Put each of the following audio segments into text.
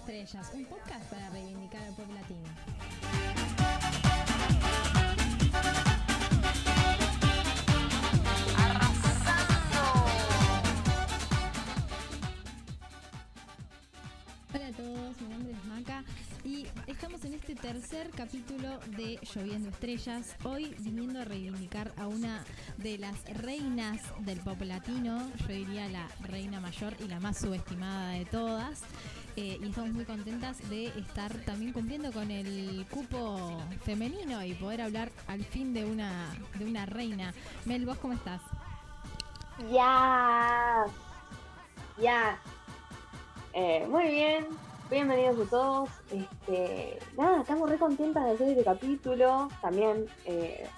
Estrellas, un podcast para reivindicar al pueblo latino. Hola a todos, mi nombre es Maca y estamos en este tercer capítulo de Lloviendo Estrellas, hoy viniendo a reivindicar a una de las reinas del pop latino, yo diría la reina mayor y la más subestimada de todas. Eh, y estamos muy contentas de estar también cumpliendo con el cupo femenino y poder hablar al fin de una, de una reina. Mel, ¿vos cómo estás? Ya. Ya. Eh, muy bien. Bienvenidos a todos. Este, nada, estamos re contentas de hacer este capítulo. También eh,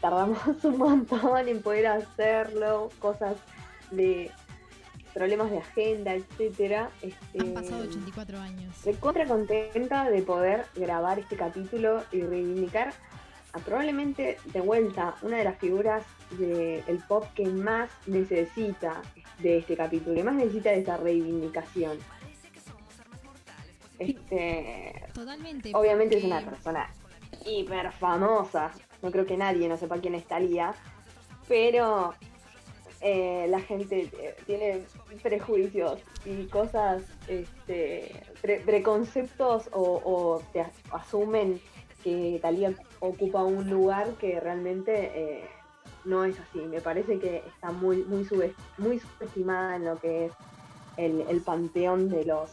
tardamos un montón en poder hacerlo. Cosas de problemas de agenda, etcétera. Este, Han pasado 84 años. Me contra contenta de poder grabar este capítulo y reivindicar a probablemente de vuelta una de las figuras del pop que más necesita de este capítulo, que más necesita de esta reivindicación. Este, Totalmente. obviamente es una persona hiper famosa. No creo que nadie no sepa quién es Talía. Pero eh, la gente eh, tiene prejuicios y cosas, este, pre- preconceptos o, te as- asumen que Talía ocupa un lugar que realmente eh, no es así. Me parece que está muy, muy, muy subestimada en lo que es el, panteón de los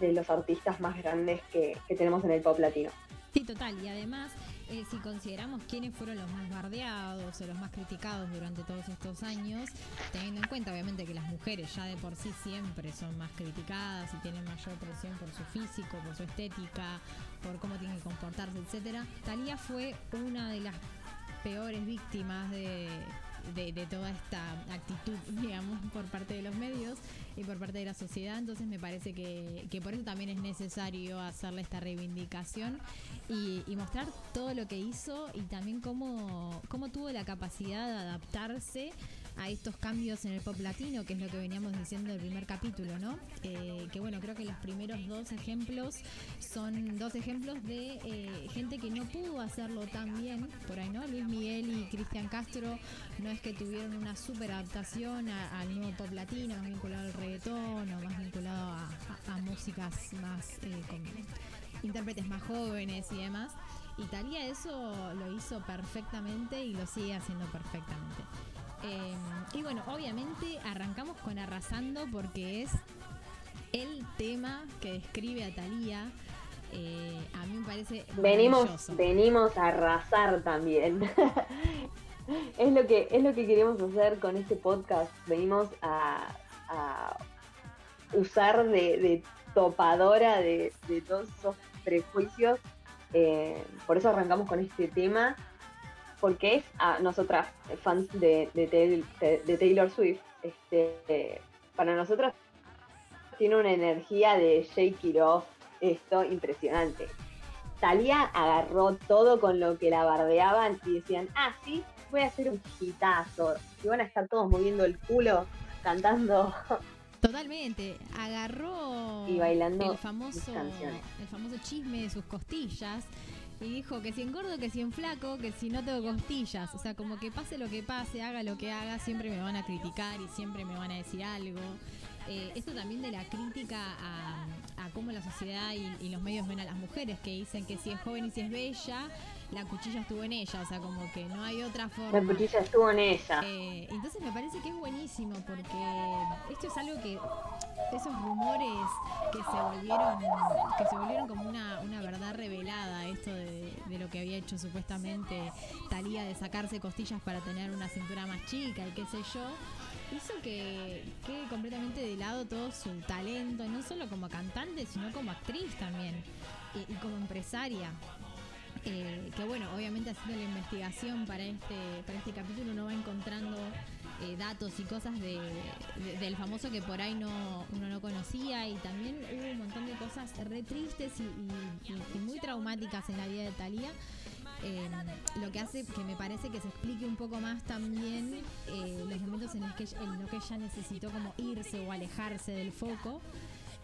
de los artistas más grandes que tenemos en el pop latino. Sí, total. Y además, eh, si consideramos quiénes fueron los más bardeados o los más criticados durante todos estos años, teniendo en cuenta obviamente que las mujeres ya de por sí siempre son más criticadas y tienen mayor presión por su físico, por su estética, por cómo tienen que comportarse, etcétera. Talía fue una de las peores víctimas de, de, de toda esta actitud, digamos, por parte de los medios y por parte de la sociedad. Entonces me parece que, que por eso también es necesario hacerle esta reivindicación y, y mostrar todo lo que hizo y también cómo, cómo tuvo la capacidad de adaptarse a estos cambios en el pop latino, que es lo que veníamos diciendo del primer capítulo, ¿no? Eh, que bueno, creo que los primeros dos ejemplos son dos ejemplos de eh, gente que no pudo hacerlo tan bien, por ahí, ¿no? Luis Miguel y Cristian Castro no es que tuvieron una super adaptación al nuevo pop latino, más vinculado al reggaetón o más vinculado a, músicas más eh, con intérpretes más jóvenes y demás. Y Talía eso lo hizo perfectamente y lo sigue haciendo perfectamente. Eh, y bueno, obviamente arrancamos con Arrasando porque es el tema que describe a Talía. Eh, a mí me parece Venimos, venimos a arrasar también. es lo que, es lo que queremos hacer con este podcast. Venimos a, a usar de, de topadora de, de todos esos prejuicios. Eh, por eso arrancamos con este tema. Porque es a nosotras, fans de, de, Taylor- de Taylor Swift, este, eh, para nosotras tiene una energía de shake it off, esto impresionante. Talía agarró todo con lo que la bardeaban y decían, ah, sí, voy a hacer un hitazo. Y van a estar todos moviendo el culo, cantando. Totalmente. Agarró Y bailando famoso, el famoso chisme de sus costillas y dijo que si engordo, que si en flaco, que si no tengo costillas. O sea, como que pase lo que pase, haga lo que haga, siempre me van a criticar y siempre me van a decir algo. Eh, esto también de la crítica a, a cómo la sociedad y, y los medios ven a las mujeres, que dicen que si es joven y si es bella, la cuchilla estuvo en ella. O sea, como que no hay otra forma. La cuchilla estuvo en ella. Eh, entonces me parece que es buenísimo porque esto es algo que esos rumores que se volvieron que se volvieron como una, una verdad revelada esto de, de lo que había hecho supuestamente Talía de sacarse costillas para tener una cintura más chica y qué sé yo hizo que quede completamente de lado todo su talento no solo como cantante sino como actriz también y- y como empresaria eh, que bueno, obviamente haciendo la investigación para este, para este capítulo uno va encontrando eh, datos y cosas de, de- del famoso que por ahí no, uno no conocía y también hubo un montón de cosas re tristes y, y- muy traumáticas en la vida de Talía em, lo que hace que me parece que se explique un poco más también eh, los momentos en los que en lo que ella necesitó como irse o alejarse del foco.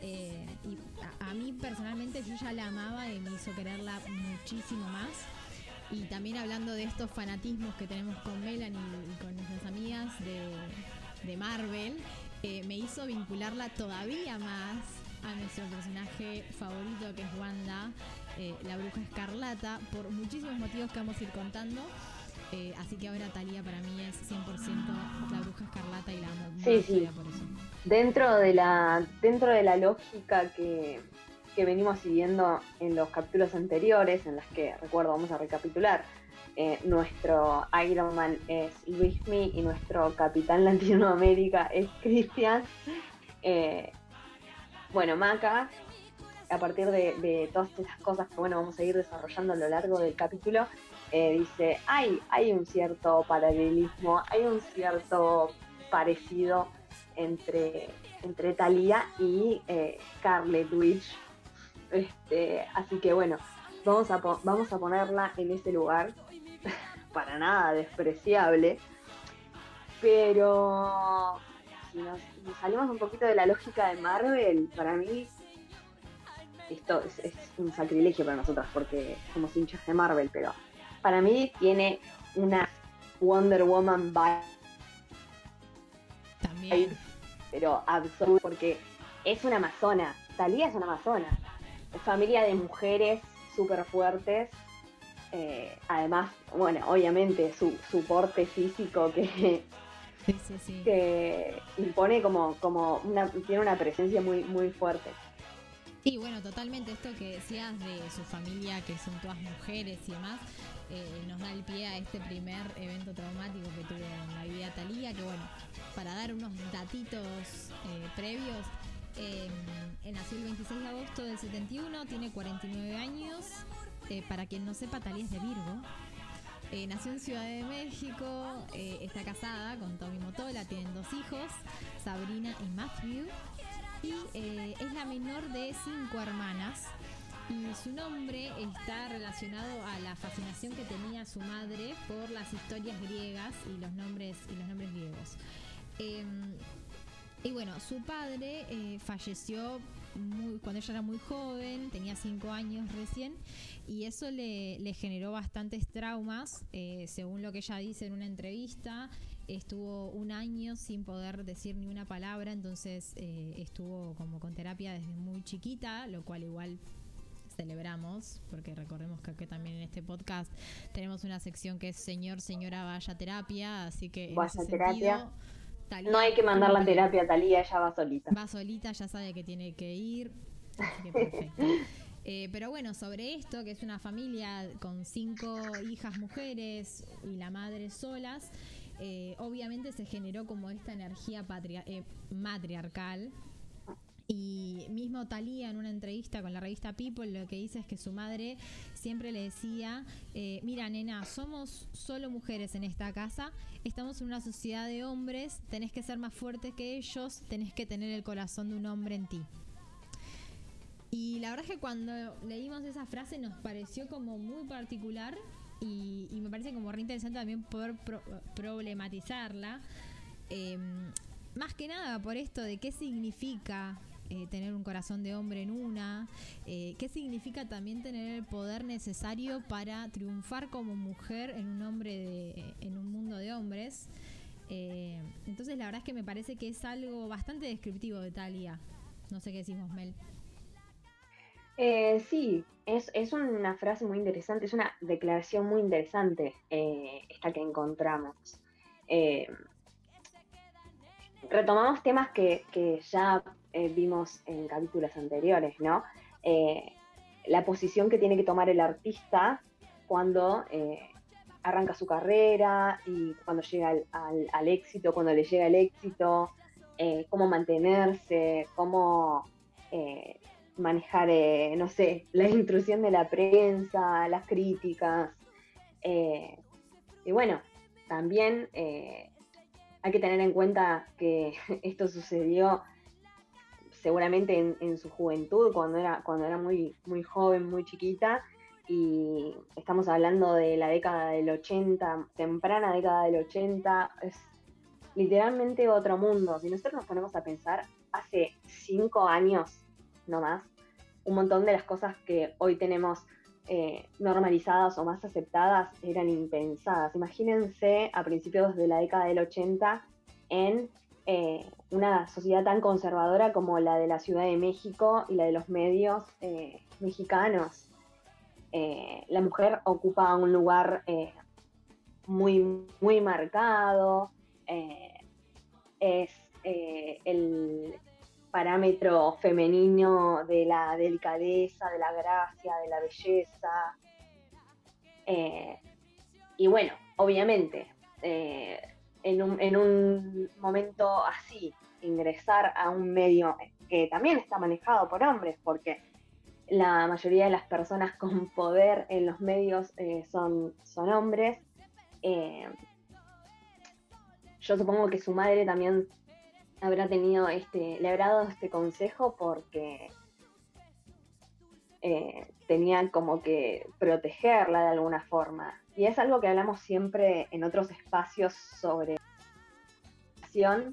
Eh, y a, mí personalmente yo ya la amaba y me hizo quererla muchísimo más. Y también hablando de estos fanatismos que tenemos con Melanie y con nuestras amigas de, Marvel, eh, me hizo vincularla todavía más a nuestro personaje favorito que es Wanda, eh, la bruja escarlata, por muchísimos motivos que vamos a ir contando. Eh, así que ahora Talía para mí es 100% la bruja escarlata y la amo sí, sí. por eso. Dentro de la, dentro de la lógica que, que venimos siguiendo en los capítulos anteriores, en las que, recuerdo, vamos a recapitular, eh, nuestro Iron Man es Luismi y nuestro Capitán Latinoamérica es Cristian. bueno, Maca a partir de, todas estas cosas que bueno vamos a ir desarrollando a lo largo del capítulo, eh, dice, hay, hay un cierto paralelismo, hay un cierto parecido entre, entre Thalía y eh, Scarlet Witch. Este, así que bueno, vamos a, vamos a ponerla en ese lugar, para nada despreciable, pero si nos salimos un poquito de la lógica de Marvel, para mí esto es, un sacrilegio para nosotras porque somos hinchas de Marvel, pero para mí tiene una Wonder Woman vibe. También. Pero absoluto, porque es una amazona. Talía es una amazona. Familia de mujeres súper fuertes. Eh, además, bueno, obviamente su, su porte físico que, que impone como, como una, tiene una presencia muy, muy fuerte. Sí, bueno, totalmente esto que decías de su familia, que son todas mujeres y demás, eh, nos da el pie a este primer evento traumático que tuvo en la vida Talía, que bueno, para dar unos datitos eh, previos, eh, nació el 26 de agosto del 71, tiene 49 años, para quien no sepa, Talía es de Virgo. nació en Ciudad de México, está casada con Tommy Motola, tienen dos hijos, Sabrina y Matthew y eh, es la menor de cinco hermanas y su nombre está relacionado a la fascinación que tenía su madre por las historias griegas y los nombres y los nombres griegos. Em, y bueno, su padre eh, falleció cuando ella era muy joven, tenía cinco años recién, y eso le, generó bastantes traumas, eh, según lo que ella dice en una entrevista estuvo un año sin poder decir ni una palabra, entonces eh, estuvo como con terapia desde muy chiquita, lo cual igual celebramos, porque recordemos que aquí también en este podcast tenemos una sección que es Señor, Señora, vaya terapia, así que... Vaya terapia. no hay que mandar la terapia a Talía, ella va solita. Va solita, ya sabe que tiene que ir. perfecto. Eh, pero bueno, sobre esto, que es una familia con cinco hijas mujeres y la madre solas, eh, obviamente se generó como esta energía eh, matriarcal. Y mismo Talía en una entrevista con la revista People lo que dice es que su madre siempre le decía, eh, mira nena, somos solo mujeres en esta casa, estamos en una sociedad de hombres, tenés que ser más fuerte que ellos, tenés que tener el corazón de un hombre en ti. Y la verdad es que cuando leímos esa frase nos pareció como muy particular y, me parece como re interesante también poder problematizarla. Em, más que nada por esto de qué significa eh, tener un corazón de hombre en una, eh, qué significa también tener el poder necesario para triunfar como mujer en un hombre de, en un mundo de hombres. Eh, entonces la verdad es que me parece que es algo bastante descriptivo de Talia. No sé qué decimos, Mel. Eh, sí, es, es, una frase muy interesante, es una declaración muy interesante eh, esta que encontramos. Eh, retomamos temas que, ya vimos en capítulos anteriores, ¿no? la posición que tiene que tomar el artista cuando arranca su carrera y cuando llega al, al éxito, cuando le llega el éxito, cómo mantenerse, cómo manejar, eh, no sé, la intrusión de la prensa, las críticas. Eh, y bueno, también eh, hay que tener en cuenta que esto sucedió seguramente en, su juventud, cuando era, cuando era muy, muy joven, muy chiquita, y estamos hablando de la década del 80, temprana década del 80, es literalmente otro mundo. Si nosotros nos ponemos a pensar, hace cinco años, no más, un montón de las cosas que hoy tenemos eh, normalizadas o más aceptadas eran impensadas. Imagínense a principios de la década del 80 en eh, una sociedad tan conservadora como la de la Ciudad de México y la de los medios eh, mexicanos. la mujer ocupa un lugar muy, muy marcado, es el parámetro femenino de la delicadeza, de la gracia, de la belleza. Eh, y bueno, obviamente, eh, en, un, en, un, momento así, ingresar a un medio que también está manejado por hombres, porque la mayoría de las personas con poder en los medios eh, son, son hombres. yo supongo que su madre también habrá tenido este, le habrá dado este consejo porque eh, tenían como que protegerla de alguna forma. Y es algo que hablamos siempre en otros espacios sobre la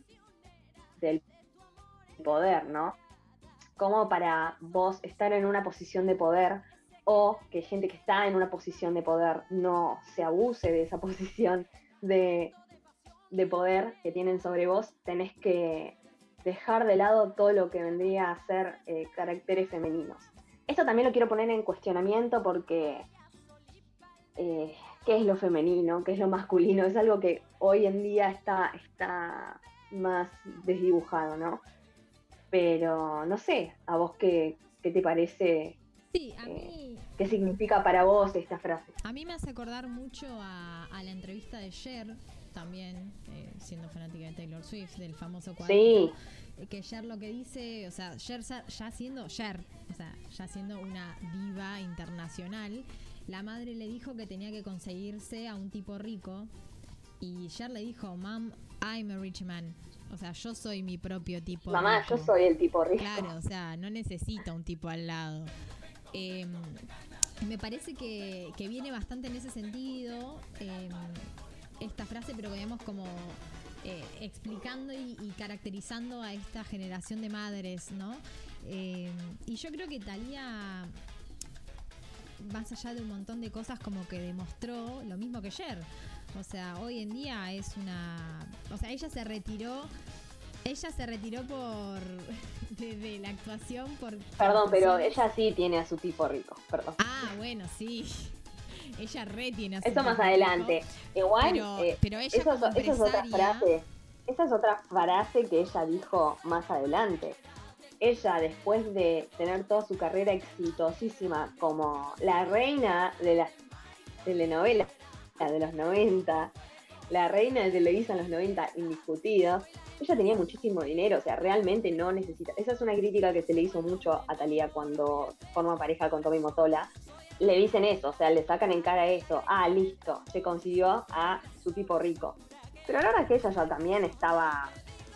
del poder, ¿no? Como para vos estar en una posición de poder o que gente que está en una posición de poder no se abuse de esa posición de de poder que tienen sobre vos, tenés que dejar de lado todo lo que vendría a ser eh, caracteres femeninos. Esto también lo quiero poner en cuestionamiento porque eh, qué es lo femenino, qué es lo masculino, es algo que hoy en día está, está más desdibujado, ¿no? Pero no sé, a vos qué, qué te parece Sí, a mí. ¿Qué significa para vos esta frase? A mí me hace acordar mucho a, a la entrevista de Cher, también, eh, siendo fanática de Taylor Swift, del famoso cuadro. Sí. Eh, que Cher lo que dice, o sea, Cher ya siendo Cher, o sea, ya siendo una diva internacional, la madre le dijo que tenía que conseguirse a un tipo rico y Cher le dijo, Mom, I'm a rich man. O sea, yo soy mi propio tipo. Mamá, yo soy el tipo rico. Claro, o sea, no necesita un tipo al lado. Em, me parece que, que, viene bastante en ese sentido. Eh, esta frase, pero veamos como eh, explicando y, caracterizando a esta generación de madres, ¿no? Eh, y yo creo que Talía, más allá de un montón de cosas, como que demostró lo mismo que ayer. O sea, hoy en día es una. O sea, ella se retiró. Ella se retiró por. de, la actuación por. Perdón, pero ella sí tiene a su tipo rico, perdón. Ah, bueno, sí. Ella re tiene Eso más adelante. Igual, pero, eh, ella eso, es otra frase. Esa es otra frase que ella dijo más adelante. Ella, después de tener toda su carrera exitosísima como la reina de las telenovelas de los 90, la reina de Televisa en los 90 indiscutidos, ella tenía muchísimo dinero, o sea, realmente no necesita. Esa es una crítica que se le hizo mucho a Talía cuando forma pareja con Tommy Motola, le dicen eso, o sea, le sacan en cara eso. Ah, listo, se consiguió a su tipo rico. Pero la verdad que ella ya también estaba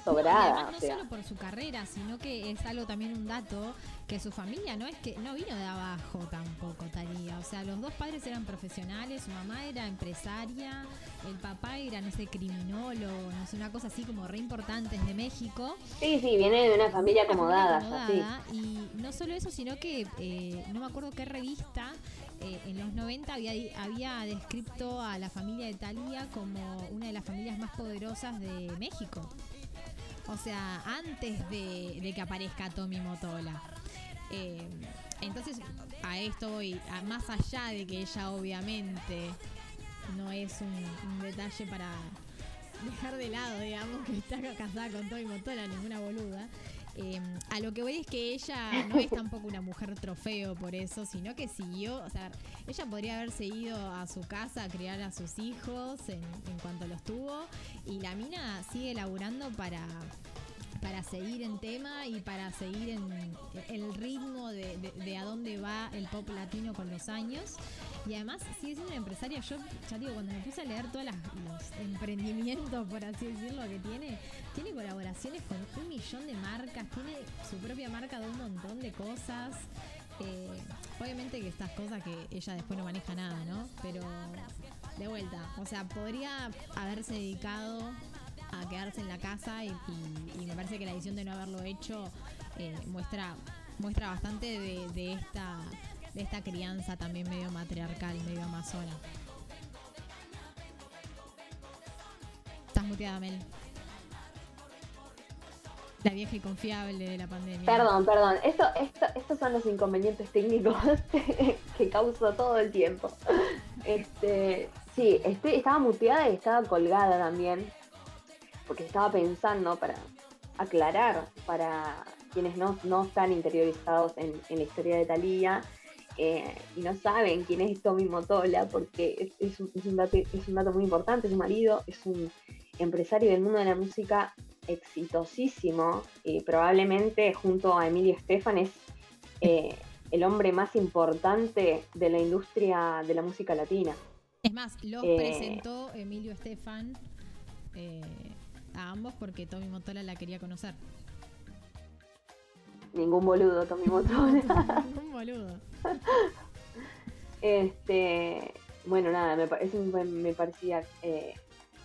sobrada. No, solo por su carrera, sino que es algo también un dato que su familia no es que no vino de abajo tampoco, Talía. O sea, los dos padres eran profesionales, su mamá era empresaria, el papá era, no sé, criminólogo, no sé, una cosa así como re importante de México. Sí, sí, viene de una familia acomodada. Y no solo eso, sino que eh, no me acuerdo qué revista eh, en los 90 había, había descrito a la familia de Talía como una de las familias más poderosas de México. O sea, antes de, que aparezca Tommy Motola. Eh, entonces, a esto voy, más allá de que ella obviamente no es un, detalle para dejar de lado, digamos, que está casada con Tommy Motola, ninguna boluda. Eh, a lo que voy es que ella no es tampoco una mujer trofeo por eso, sino que siguió, o sea, ella podría haberse ido a su casa a criar a sus hijos en, en cuanto los tuvo y la mina sigue laburando para para seguir en tema y para seguir en el ritmo de, a dónde va el pop latino con los años. Y además sigue siendo una empresaria. Yo ya digo, cuando me puse a leer todos los emprendimientos, por así decirlo, que tiene, tiene colaboraciones con un millón de marcas, tiene su propia marca de un montón de cosas. Eh, obviamente que estas cosas que ella después no maneja nada, ¿no? Pero de vuelta, o sea, podría haberse dedicado a quedarse en la casa y, y- me parece que la decisión de no haberlo hecho eh, muestra muestra bastante de, de esta de esta crianza también medio matriarcal, medio amazona. Estás muteada, Mel. La vieja y confiable de la pandemia. Perdón, perdón. Esto, esto, estos son los inconvenientes técnicos que causo todo el tiempo. Este, sí, estoy, estaba muteada y estaba colgada también. Porque estaba pensando para aclarar para quienes no, no están interiorizados en, en la historia de Thalía eh, y no saben quién es Tommy Motola, porque es, es un, es un dato, es un dato muy importante. Su marido es un empresario del mundo de la música exitosísimo y probablemente junto a Emilio Estefan es eh, el hombre más importante de la industria de la música latina. Es más, los Eh. presentó Emilio Estefan eh, a ambos porque Tommy Motola la quería conocer. Ningún boludo, Tommy Motola. Un boludo. este, bueno, nada, me, pa- es un- me parecía eh,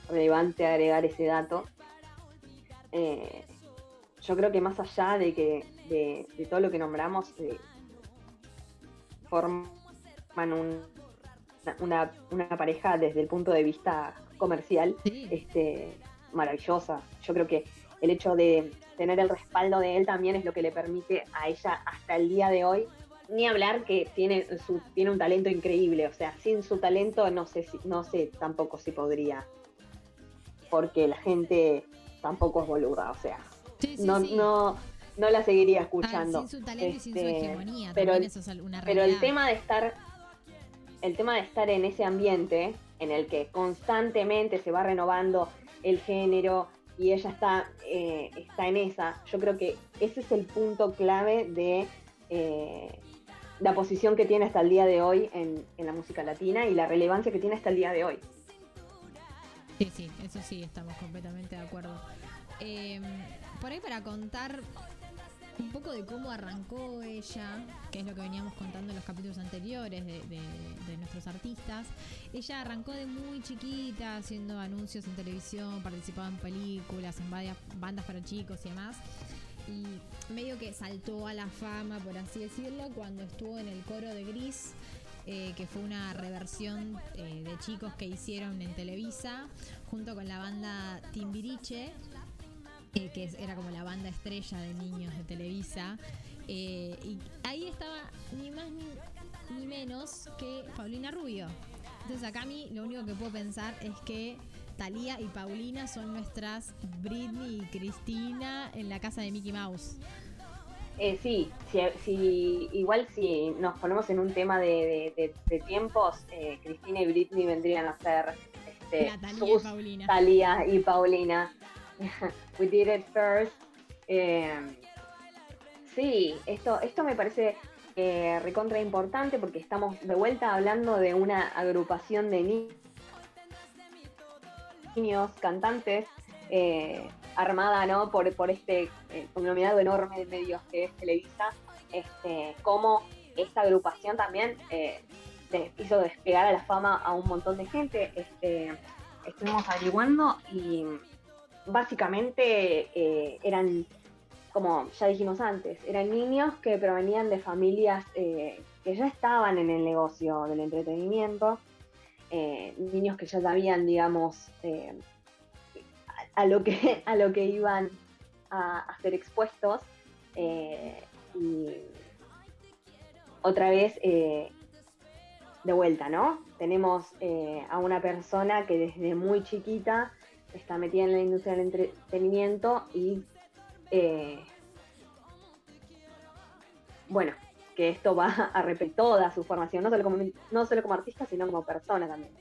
relevante agregar ese dato. Eh, yo creo que más allá de que de, de todo lo que nombramos, eh, forman un- una, una pareja desde el punto de vista comercial Sí. este, maravillosa. Yo creo que el hecho de tener el respaldo de él también es lo que le permite a ella hasta el día de hoy. Ni hablar que tiene, su, tiene un talento increíble, o sea, sin su talento no sé, si, no sé tampoco si podría, porque la gente tampoco es boluda, o sea, Sí, sí, no, sí. no, no la seguiría Ah, escuchando. sin su talento y sin su Este, hegemonía. pero el- eso es una Pero el tema de estar, el tema de estar en ese ambiente en el que constantemente se va renovando el género y ella está, eh, está en esa, yo creo que ese es el punto clave de eh, la posición que tiene hasta el día de hoy en, en la música latina y la relevancia que tiene hasta el día de hoy. Sí, sí, eso sí, estamos completamente de acuerdo. Eh, por ahí para contar un poco de cómo arrancó ella, que es lo que veníamos contando en los capítulos anteriores de, nuestros artistas. Ella arrancó de muy chiquita haciendo anuncios en televisión, participaba en películas, en varias bandas para chicos y demás. Y medio que saltó a la fama, por así decirlo, cuando estuvo en el coro de Gris, eh, que fue una reversión eh, de chicos que hicieron en Televisa, junto con la banda Timbiriche, eh, que era como la banda estrella de niños de Televisa. Eh, y ahí estaba ni más ni, ni menos que Paulina Rubio. Entonces acá a mí lo único que puedo pensar es que Talía y Paulina son nuestras Britney y Cristina en la casa de Mickey Mouse. Eh, sí, si, si- igual si nos ponemos en un tema de, de- de- de tiempos, eh, Cristina y Britney vendrían a ser este, Talía y sus Paulina. Talía y Paulina. We did it first. Eh, sí, esto, esto me parece eh, recontra importante porque estamos de vuelta hablando de una agrupación de ni- niños cantantes eh, armada ¿no? por, por este eh, conglomerado enorme de medios que es Televisa, este, como esta agrupación también eh, hizo despegar a la fama a un montón de gente. Este, estuvimos averiguando y básicamente eh, eran, como ya dijimos antes, eran niños que provenían de familias eh, que ya estaban en el negocio del entretenimiento, eh, niños que ya sabían, digamos, a, a lo que, a lo que iban a, a ser expuestos. y otra vez, de vuelta, ¿no? Tenemos a una persona que desde muy chiquita está metida en la industria del entretenimiento y eh, bueno, que esto va a repetir toda su formación, no solo como, no solo como artista, sino como persona también.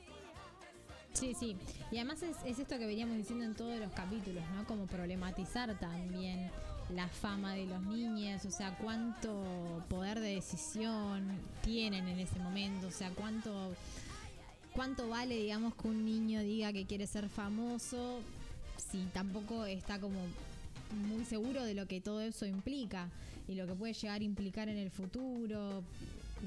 Sí, sí. Y además es, es esto que veníamos diciendo en todos los capítulos, ¿no? Como problematizar también la fama de los niños, o sea, cuánto poder de decisión tienen en ese momento, o sea, cuánto cuánto vale, digamos, que un niño diga que quiere ser famoso si tampoco está como muy seguro de lo que todo eso implica. y lo que puede llegar a implicar en el futuro.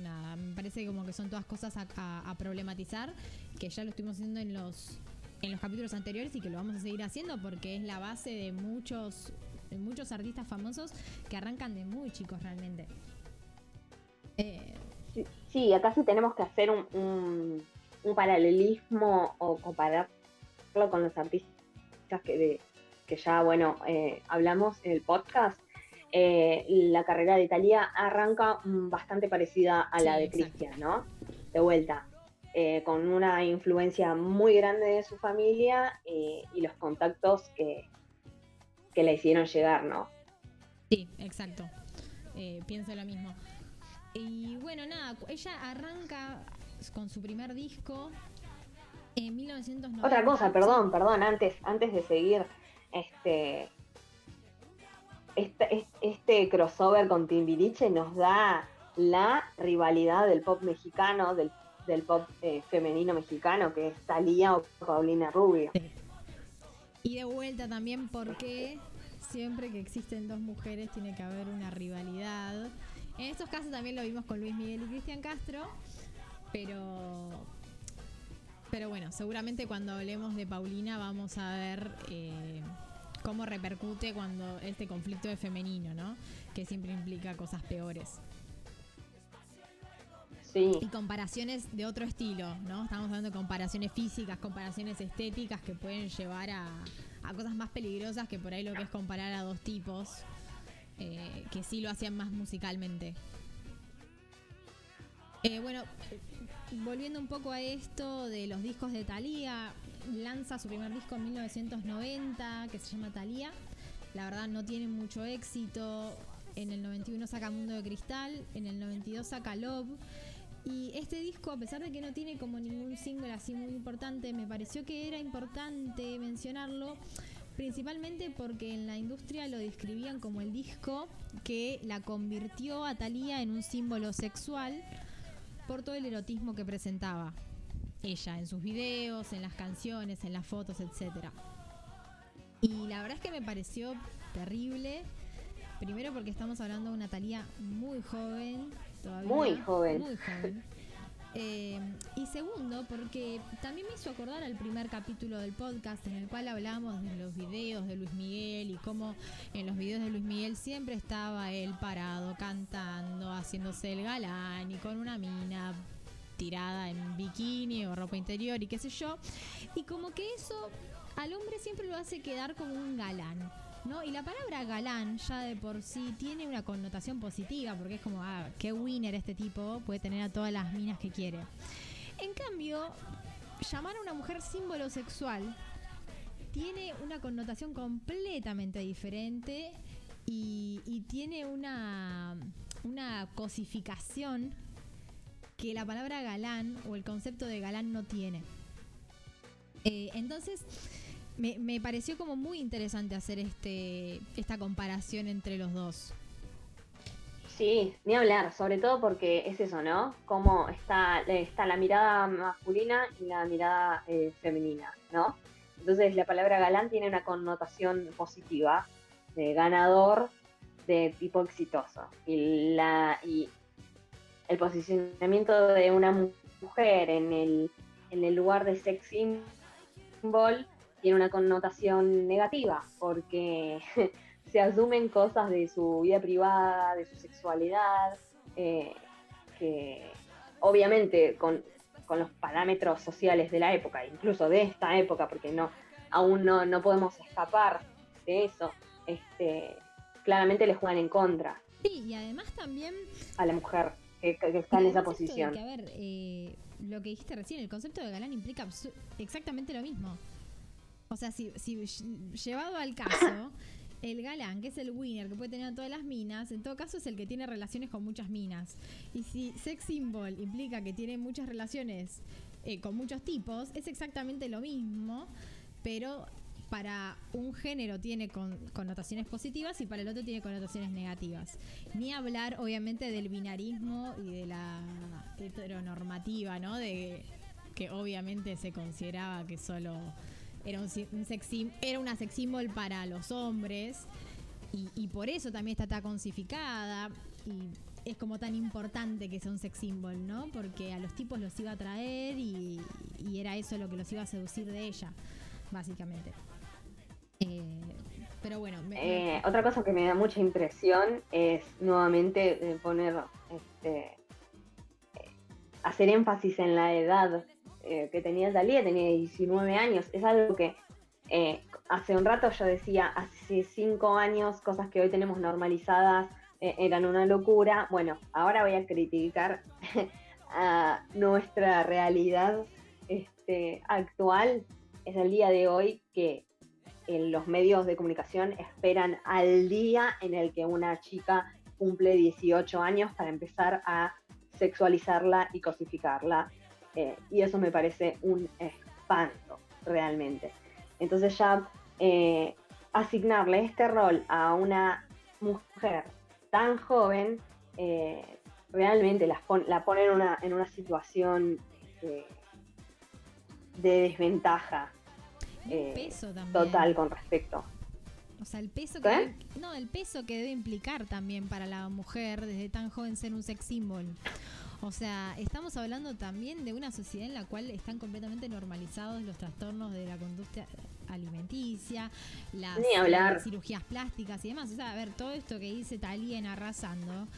Nada, me parece como que son todas cosas a, problematizar, que ya lo estuvimos haciendo en los, en los capítulos anteriores y que lo vamos a seguir haciendo porque es la base de muchos, de muchos artistas famosos que arrancan de muy chicos realmente. Eh, sí, acá sí tenemos que hacer un, un, paralelismo o compararlo con los artistas que, que ya, bueno, eh, hablamos en el podcast. Eh, la carrera de Italia arranca bastante parecida a la de Cristian, ¿no? De vuelta, con una influencia muy grande de su familia y los contactos que, que le hicieron llegar, ¿no? Sí, exacto. pienso lo mismo. Y bueno, nada, ella arranca con su primer disco en 1990. Otra cosa, perdón, perdón, antes, antes de seguir, este, este, este crossover con Timbiriche nos da la rivalidad del pop mexicano, del, pop eh, femenino mexicano, que es Talía o Paulina Rubio. Y de vuelta también porque siempre que existen dos mujeres tiene que haber una rivalidad. En estos casos también lo vimos con Luis Miguel y Cristian Castro, pero pero bueno, seguramente cuando hablemos de Paulina vamos a ver eh, cómo repercute cuando este conflicto es femenino, ¿no? Que siempre implica cosas peores. Sí. Y comparaciones de otro estilo, ¿no? Estamos hablando de comparaciones físicas, comparaciones estéticas que pueden llevar a, a cosas más peligrosas que por ahí lo que es comparar a dos tipos eh, que sí lo hacían más musicalmente. Eh, bueno, volviendo un poco a esto de los discos de Thalía, lanza su primer disco en 1990 que se llama Thalía. La verdad no tiene mucho éxito. En el 91 saca Mundo de Cristal, en el 92 saca Love. Y este disco, a pesar de que no tiene como ningún single así muy importante, me pareció que era importante mencionarlo principalmente porque en la industria lo describían como el disco que la convirtió a Thalía en un símbolo sexual por todo el erotismo que presentaba ella en sus videos, en las canciones, en las fotos, etc. Y la verdad es que me pareció terrible. Primero porque estamos hablando de una Thalía muy joven, todavía. Muy joven. Muy joven. Eh, y segundo, porque también me hizo acordar al primer capítulo del podcast en el cual hablamos de los videos de Luis Miguel y cómo en los videos de Luis Miguel siempre estaba él parado, cantando, haciéndose el galán y con una mina tirada en bikini o ropa interior y qué sé yo. Y como que eso al hombre siempre lo hace quedar como un galán. ¿No? Y la palabra galán ya de por sí tiene una connotación positiva, porque es como, ah, qué winner este tipo, puede tener a todas las minas que quiere. En cambio, llamar a una mujer símbolo sexual tiene una connotación completamente diferente y, tiene una, una cosificación que la palabra galán o el concepto de galán no tiene. Eh, entonces, me, pareció como muy interesante hacer este esta comparación entre los dos. Sí, ni hablar, sobre todo porque es eso, ¿no? Cómo está, está la mirada masculina y la mirada eh, femenina, ¿no? Entonces la palabra galán tiene una connotación positiva, de ganador, de tipo exitoso. Y, la, y el posicionamiento de una mujer en el, en el lugar de sex symbol tiene una connotación negativa, porque se asumen cosas de su vida privada, de su sexualidad, eh, que obviamente con, los parámetros sociales de la época, incluso de esta época, porque no aún no, no podemos escapar de eso, este, claramente le juegan en contra. Sí, y además también... A la mujer que, está en esa posición. a ver, eh, lo que dijiste recién, el concepto de galán implica exactamente lo mismo. O sea, si, llevado al caso, el galán, que es el winner, que puede tener a todas las minas, en todo caso es el que tiene relaciones con muchas minas. Y si sex symbol implica que tiene muchas relaciones eh, con muchos tipos, es exactamente lo mismo, pero para un género tiene connotaciones positivas y para el otro tiene connotaciones negativas. Ni hablar, obviamente, del binarismo y de la heteronormativa, ¿no? De que obviamente se consideraba que solo era, un, sex era una sex symbol para los hombres. y, por eso también está tan consificada y es como tan importante que sea un sex symbol, ¿no? Porque a los tipos los iba a traer y, era eso lo que los iba a seducir de ella, básicamente. Eh, pero bueno. Eh, otra cosa que me da mucha impresión es nuevamente poner, este, hacer énfasis en la edad eh, que tenía Dalí, tenía 19 años. Es algo que hace un rato yo decía, hace cinco años, cosas que hoy tenemos normalizadas eh, eran una locura. Bueno, ahora voy a criticar a nuestra realidad este, actual. Es el día de hoy que en los medios de comunicación esperan al día en el que una chica cumple 18 años para empezar a sexualizarla y cosificarla. Eh, y eso me parece un espanto, realmente. Entonces ya eh, asignarle este rol a una mujer tan joven, eh, realmente la pone en una, en una situación eh, de desventaja total con respecto. O sea, el peso que no, el peso que debe implicar también para la mujer desde tan joven ser un sex symbol. O sea, estamos hablando también de una sociedad en la cual están completamente normalizados los trastornos de la conducta alimenticia, las cirugías plásticas y demás. O sea, a ver, todo esto que dice Talía en Arrasando,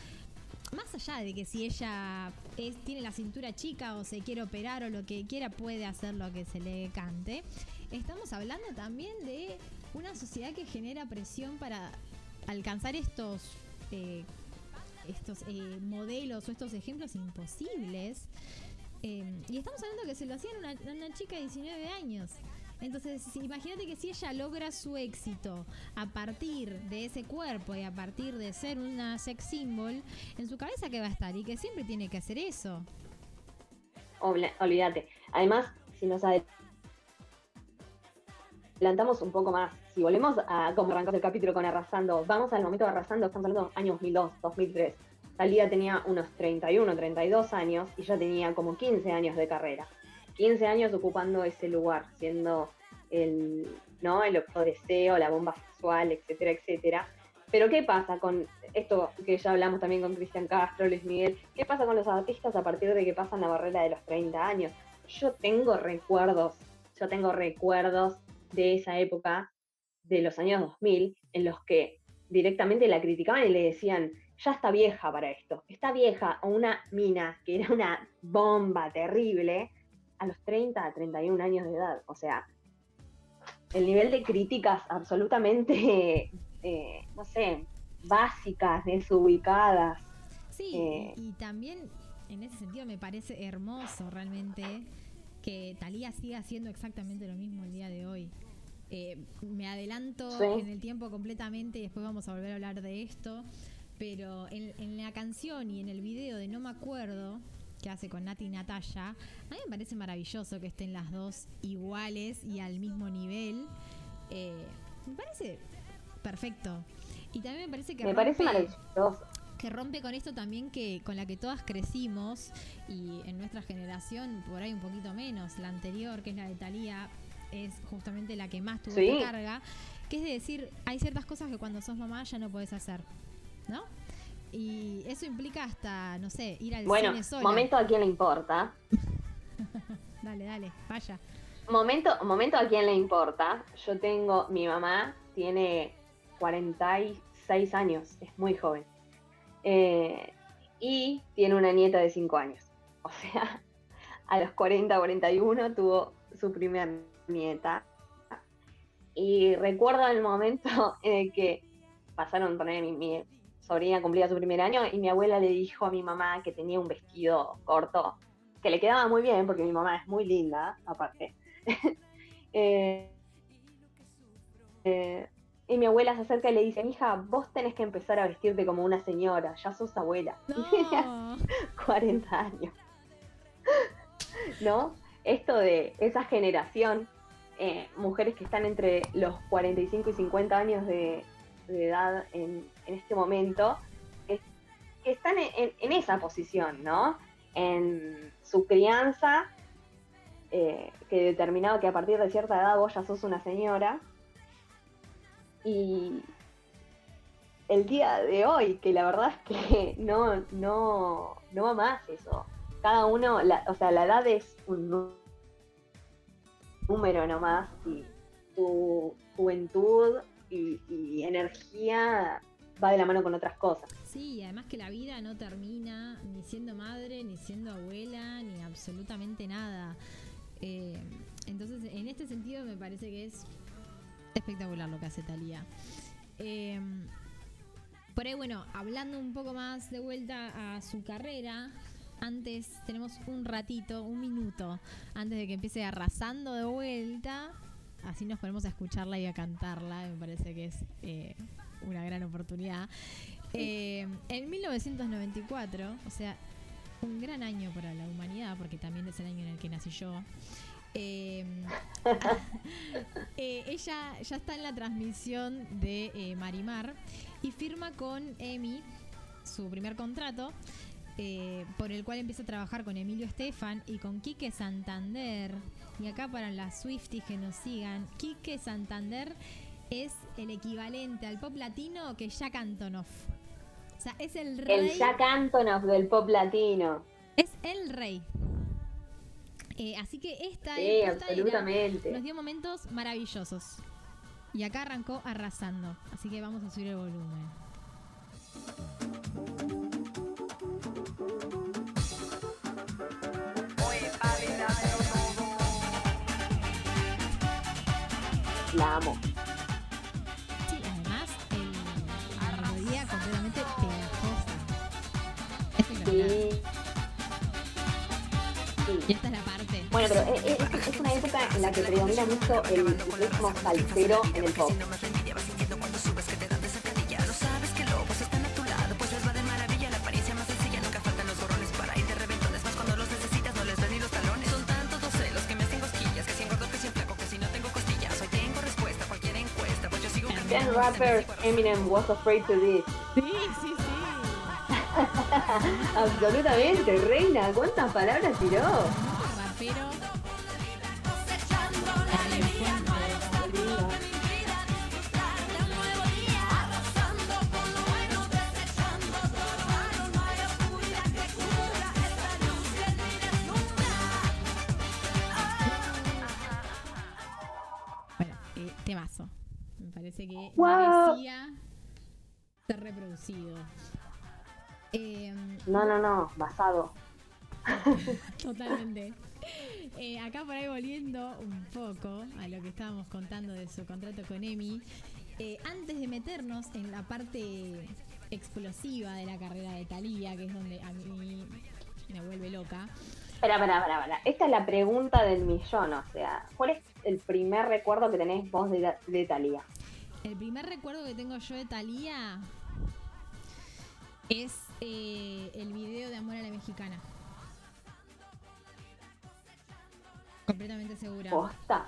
más allá de que si ella es, tiene la cintura chica o se quiere operar o lo que quiera, puede hacer lo que se le cante, estamos hablando también de una sociedad que genera presión para alcanzar estos... Eh, estos eh, modelos o estos ejemplos imposibles. Eh, y estamos hablando que se lo hacían una, chica de 19 años. Entonces, imagínate que si ella logra su éxito a partir de ese cuerpo y a partir de ser una sex symbol, en su cabeza que va a estar y que siempre tiene que hacer eso. Olvídate. Además, si nos adelantamos un poco más, si volvemos a cómo arrancamos el capítulo con Arrasando, vamos al momento de Arrasando, estamos hablando de años 2002, 2003. Talía tenía unos 31, 32 años y yo tenía como 15 años de carrera. 15 años ocupando ese lugar, siendo el, ¿no? el deseo, la bomba sexual, etcétera, etcétera. Pero ¿qué pasa con esto que ya hablamos también con Cristian Castro, Luis Miguel? ¿Qué pasa con los artistas a partir de que pasan la barrera de los 30 años? Yo tengo recuerdos, yo tengo recuerdos de esa época, de los años 2000, en los que directamente la criticaban y le decían, ya está vieja para esto, está vieja, o una mina que era una bomba terrible, a los 30 a 31 años de edad. O sea, el nivel de críticas absolutamente, eh, no sé, básicas, desubicadas. Sí, eh, y, también en ese sentido me parece hermoso realmente que Talía siga haciendo exactamente lo mismo el día de hoy. Eh, me adelanto en el tiempo completamente y después vamos a volver a hablar de esto. Pero en, en la canción y en el video de No me acuerdo, que hace con Nati y Natalia, a mí me parece maravilloso que estén las dos iguales y al mismo nivel. Eh, me parece perfecto. Y también me parece que... Me parece maravilloso. Que rompe con esto también que con la que todas crecimos y en nuestra generación por ahí un poquito menos, la anterior que es la de Thalía es justamente la que más tuvo que carga, que es de decir, hay ciertas cosas que cuando sos mamá ya no puedes hacer, ¿no? Y eso implica hasta, no sé, ir al cine sola. momento a quién le importa. dale, dale, vaya. Momento, momento a quién le importa. Yo tengo, mi mamá tiene 46 años, es muy joven. Eh, y tiene una nieta de 5 años. O sea, a los 40, 41 tuvo su primera nieta. Y recuerdo el momento en el que pasaron, poner mi, mi sobrina cumplía su primer año y mi abuela le dijo a mi mamá que tenía un vestido corto, que le quedaba muy bien, porque mi mamá es muy linda, aparte. Eh, eh, y mi abuela se acerca y le dice, hija, vos tenés que empezar a vestirte como una señora, ya sos abuela. No. 40 años. ¿No? Esto de esa generación, eh, mujeres que están entre los 45 y 50 años de, edad en, este momento, que, están en, esa posición, ¿no? En su crianza, eh, que determinado que a partir de cierta edad vos ya sos una señora, y, el día de hoy, que la verdad es que no, no, no va más eso. Cada uno, o sea, la edad es un número nomás y tu juventud y, energía va de la mano con otras cosas. Sí, y además que la vida no termina ni siendo madre, ni siendo abuela, ni absolutamente nada. Eh, entonces, en este sentido me parece que es espectacular lo que hace Talía. Eh, por ahí, bueno, hablando un poco más de vuelta a su carrera, antes tenemos un ratito, un minuto, antes de que empiece arrasando de vuelta. Así nos ponemos a escucharla y a cantarla. Me parece que es eh, una gran oportunidad. Eh, en 1994, o sea, un gran año para la humanidad, porque también es el año en el que nací yo. Eh, ella ya está en la transmisión de Marimar y firma con Emi su primer contrato eh, por el cual empieza a trabajar con Emilio Estefan y con Quique Santander. Y acá para las Swifties que nos sigan, Quique Santander es el equivalente al pop latino que Jack Antonoff. O sea, es el rey. El Jack Antonoff del pop latino. Es el rey. Eh, así que esta sí, absolutamente. nos dio momentos maravillosos. Y acá arrancó arrasando. Así que vamos a subir el volumen. La amo. Sí, además, el, la melodía completamente pegajosa. Sí. sí. Y esta es la parte. Bueno, pero es, es, es una época en la que predomina mucho el ritmo salsero en el pop. Rappers Eminem was afraid to this. Sí, sí, sí. Absolutamente, reina. ¿Cuántas palabras tiró? Rapero. Em, no, no, no, basado. Totalmente. Eh, acá por ahí volviendo un poco a lo que estábamos contando de su contrato con Emi, eh, antes de meternos en la parte explosiva de la carrera de Talía, que es donde a mí me vuelve loca. Espera, espera, espera, espera. Esta es la pregunta del millón, o sea, ¿cuál es el primer recuerdo que tenés vos de, de Talía? El primer recuerdo que tengo yo de Thalía es eh, el video de Amor a la Mexicana. Completamente segura. ¿Posta?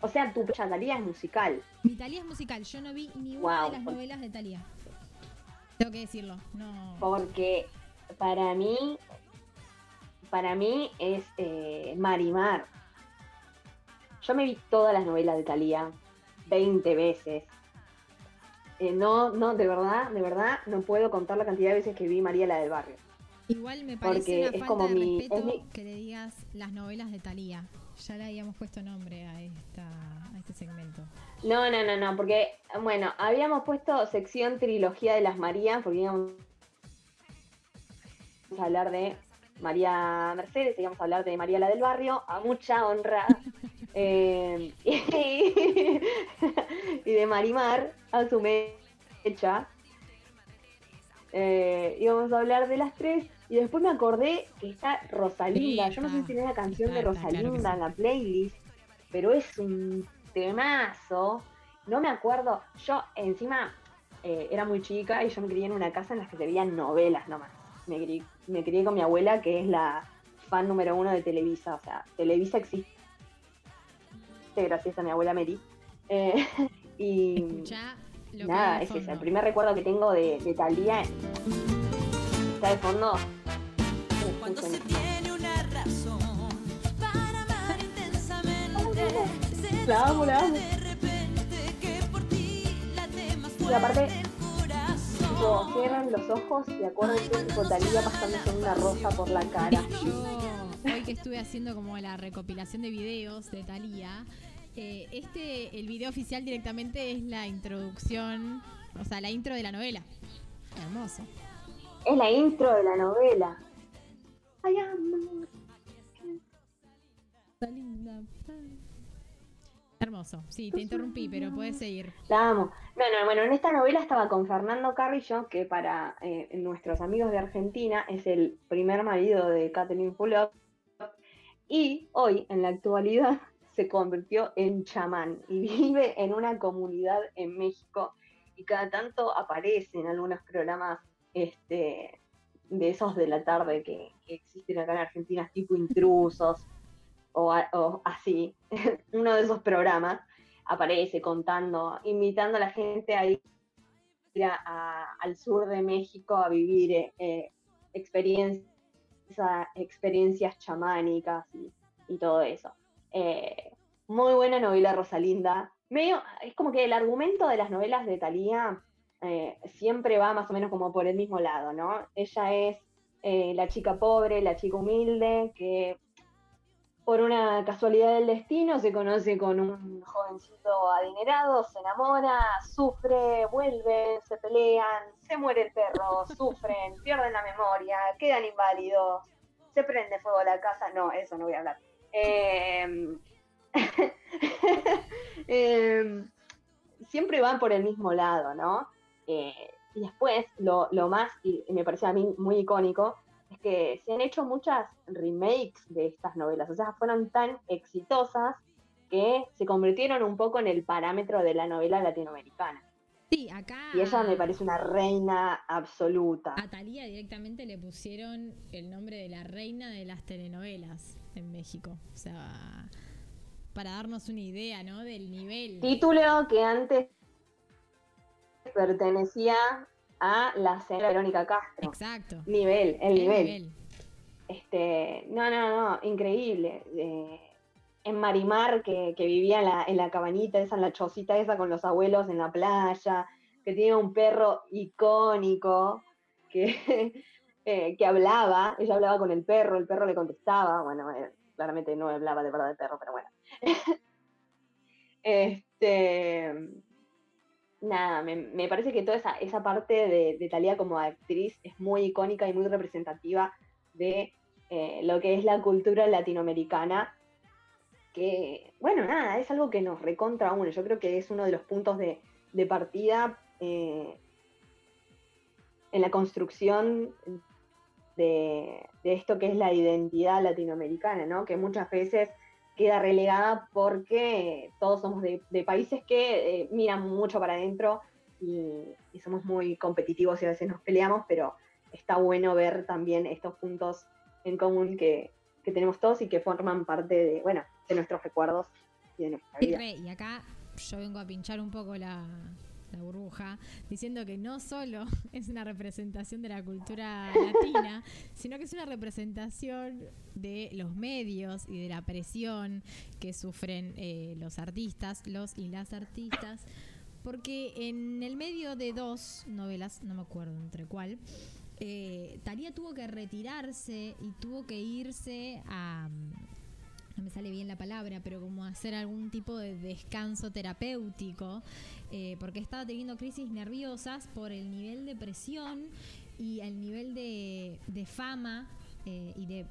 O sea, tu Talía es musical. Mi Talía es musical. Yo no vi ni una de las novelas de Talía. Tengo que decirlo. No. Porque para mí, para mí es eh, Marimar. Yo me vi todas las novelas de Talía 20 veces. Eh, no, no, de verdad, de verdad, no puedo contar la cantidad de veces que vi María la del Barrio. Igual me parece una falta de respeto que le digas las novelas de Talía. Ya le habíamos puesto nombre a, esta, a este segmento. No, no, no, no, porque, bueno, habíamos puesto sección trilogía de las Marías, porque íbamos a hablar de María Mercedes, íbamos a hablar de María la del Barrio, a mucha honra. Eh, y, de Marimar, a su mecha. Eh, íbamos a hablar de las tres. Y después me acordé que está Rosalinda. Yo no sé si tiene la canción de Rosalinda en la playlist, pero es un temazo. No me acuerdo. Yo encima eh, era muy chica y yo me crié en una casa en la que se veían novelas nomás. Me crié, me crié con mi abuela, que es la fan número uno de Televisa. O sea, Televisa existe gracias a mi abuela Mary. Eh, y nada, ese es el primer recuerdo que tengo de, de Talía. Está de fondo. Cuando se tiene una razón para amar intensamente, la amo, la amo. Y aparte, tipo, cierran los ojos y acuérdense tipo Talía pasándose una rosa por la cara. Hoy que estuve haciendo como la recopilación de videos de Talía, eh, este, el video oficial directamente es la introducción, o sea, la intro de la novela. Hermoso. Es la intro de la novela. Ay, amor. linda. Hermoso. Sí, te interrumpí, pero puedes seguir. La amo. No, no, bueno, en esta novela estaba con Fernando Carrillo, que para eh, nuestros amigos de Argentina es el primer marido de Kathleen Fulop. Y hoy, en la actualidad, se convirtió en chamán y vive en una comunidad en México y cada tanto aparece en algunos programas este, de esos de la tarde que, existen acá en Argentina, tipo intrusos o, así, uno de esos programas aparece contando, invitando a la gente a ir al sur de México a vivir eh, experiencias, experiencias chamánicas y, todo eso. Eh, muy buena novela Rosalinda. Medio, es como que el argumento de las novelas de Thalía eh, siempre va más o menos como por el mismo lado, ¿no? Ella es eh, la chica pobre, la chica humilde, que por una casualidad del destino se conoce con un jovencito adinerado, se enamora, sufre, vuelve, se pelean, se muere el perro, sufren, pierden la memoria, quedan inválidos, se prende fuego la casa, no, eso no voy a hablar. Eh, siempre van por el mismo lado, ¿no? Eh, y después, lo, más, y me parece a mí muy icónico, es que se han hecho muchas remakes de estas novelas, o sea, fueron tan exitosas que se convirtieron un poco en el parámetro de la novela latinoamericana. Sí, acá. Y ella me parece una reina absoluta. A Talía directamente le pusieron el nombre de la reina de las telenovelas en México. O sea, para darnos una idea, ¿no? Del nivel. Título que antes pertenecía a la señora Verónica Castro. Exacto. Nivel, el, nivel. Este, no, no, no, increíble. en Marimar, que, vivía en la, en la cabañita esa, en la chocita esa con los abuelos en la playa, que tenía un perro icónico, que, eh, que hablaba, ella hablaba con el perro, el perro le contestaba, bueno, eh, claramente no hablaba de verdad de perro, pero bueno. este, nada, me, parece que toda esa, parte de, de Talía como actriz es muy icónica y muy representativa de eh, lo que es la cultura latinoamericana, que, bueno, nada, es algo que nos recontra uno. Yo creo que es uno de los puntos de, partida eh, en la construcción de, de, esto que es la identidad latinoamericana, ¿no? Que muchas veces queda relegada porque todos somos de, países que eh, miran mucho para adentro y, somos muy competitivos y a veces nos peleamos, pero está bueno ver también estos puntos en común que, tenemos todos y que forman parte de, bueno, de nuestros recuerdos y de nuestra vida. Y acá yo vengo a pinchar un poco la, la burbuja, diciendo que no solo es una representación de la cultura latina, sino que es una representación de los medios y de la presión que sufren eh, los artistas, los y las artistas, porque en el medio de dos novelas, no me acuerdo entre cuál, eh, Talía tuvo que retirarse y tuvo que irse a no me sale bien la palabra, pero como hacer algún tipo de descanso terapéutico, eh, porque estaba teniendo crisis nerviosas por el nivel de presión y el nivel de, fama eh, y de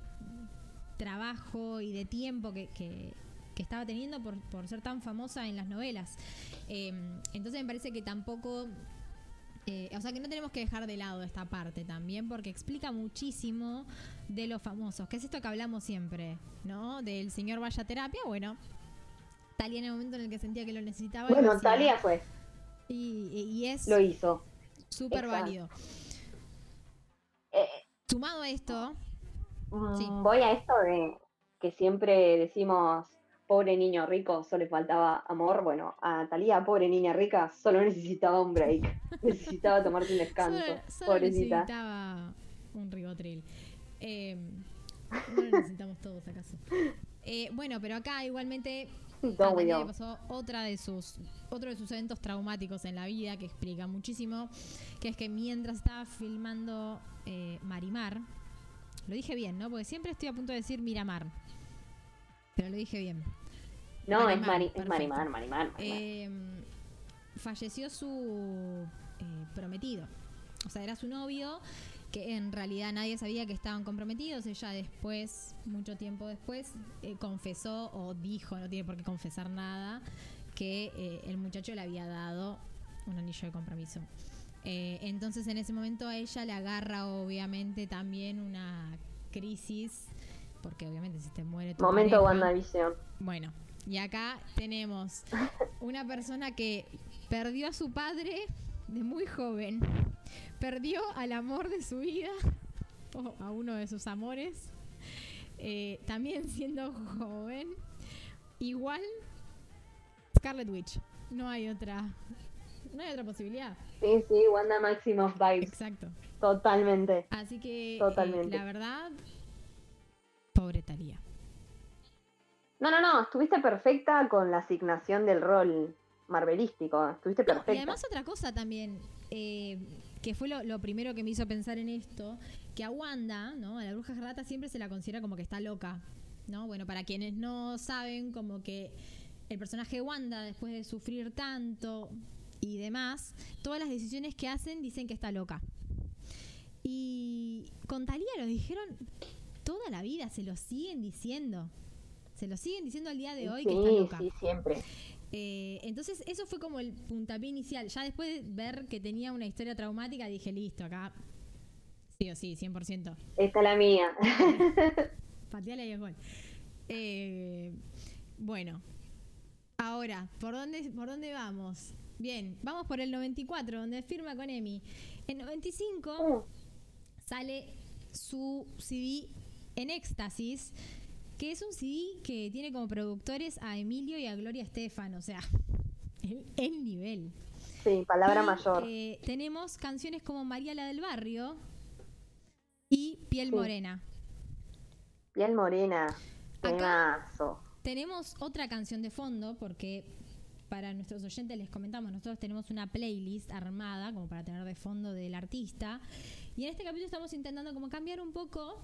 trabajo y de tiempo que, estaba teniendo por, ser tan famosa en las novelas. Eh, entonces me parece que tampoco eh, o sea que no tenemos que dejar de lado esta parte también porque explica muchísimo de los famosos, que es esto que hablamos siempre, ¿no? Del señor vaya terapia, bueno, Talia en el momento en el que sentía que lo necesitaba. Bueno, Talia fue. Y, es... Lo hizo. Súper válido. Eh, Sumado a esto... Mm, voy a esto de que siempre decimos pobre niño rico, solo le faltaba amor. Bueno, a Talía, pobre niña rica, solo necesitaba un break. necesitaba tomarte un descanso. Solo, necesitaba un ribotril. Eh, no lo necesitamos todos, acaso. Eh, bueno, pero acá igualmente le pasó otra de sus, otro de sus eventos traumáticos en la vida que explica muchísimo, que es que mientras estaba filmando eh, Marimar, lo dije bien, ¿no? Porque siempre estoy a punto de decir Miramar, pero lo dije bien. No, es, Marimar, Mari, es perfecto. Marimar, Marimar. Marimar. Eh, falleció su eh, prometido. O sea, era su novio, que en realidad nadie sabía que estaban comprometidos. Ella después, mucho tiempo después, eh, confesó o dijo, no tiene por qué confesar nada, que eh, el muchacho le había dado un anillo de compromiso. Eh, entonces en ese momento a ella le agarra obviamente también una crisis, porque obviamente si te muere tu Momento pareja- WandaVision. bueno, y acá tenemos una persona que perdió a su padre de muy joven, perdió al amor de su vida, o a uno de sus amores, eh, también siendo joven, igual Scarlet Witch. No hay otra, no hay otra posibilidad. Sí, sí, Wanda Maximoff vibes. Exacto. Totalmente. Así que eh, Totalmente. la verdad, pobre Talía. No, no, no, estuviste perfecta con la asignación del rol marvelístico. Estuviste No, perfecta. y además otra cosa también, eh, que fue lo, lo primero que me hizo pensar en esto, que a Wanda, ¿no? A la bruja escarlata siempre se la considera como que está loca, ¿no? Bueno, para quienes no saben, como que el personaje de Wanda, después de sufrir tanto y demás, todas las decisiones que hacen dicen que está loca. Y con Talía lo dijeron toda la vida, se lo siguen diciendo. Se lo siguen diciendo al día de hoy que está loca. sí, siempre. Eh, entonces, eso fue como el puntapié inicial. Ya después de ver que tenía una historia traumática, dije, listo, acá sí o sí, 100%. Esta es la mía. Pateale y es gol. Eh, bueno, ahora, ¿por dónde, ¿por dónde vamos? Bien, vamos por el 94, donde firma con Emi. En 95 Uh, sale su CD en éxtasis, que es un CD que tiene como productores a Emilio y a Gloria Estefan, o sea, el, el nivel. sí, palabra Y, mayor. eh, tenemos canciones como María la del Barrio y Piel Sí. Morena. Piel morena. Acá- Temazo. Tenemos otra canción de fondo porque para nuestros oyentes les comentamos, nosotros tenemos una playlist armada como para tener de fondo del artista y en este capítulo estamos intentando como cambiar un poco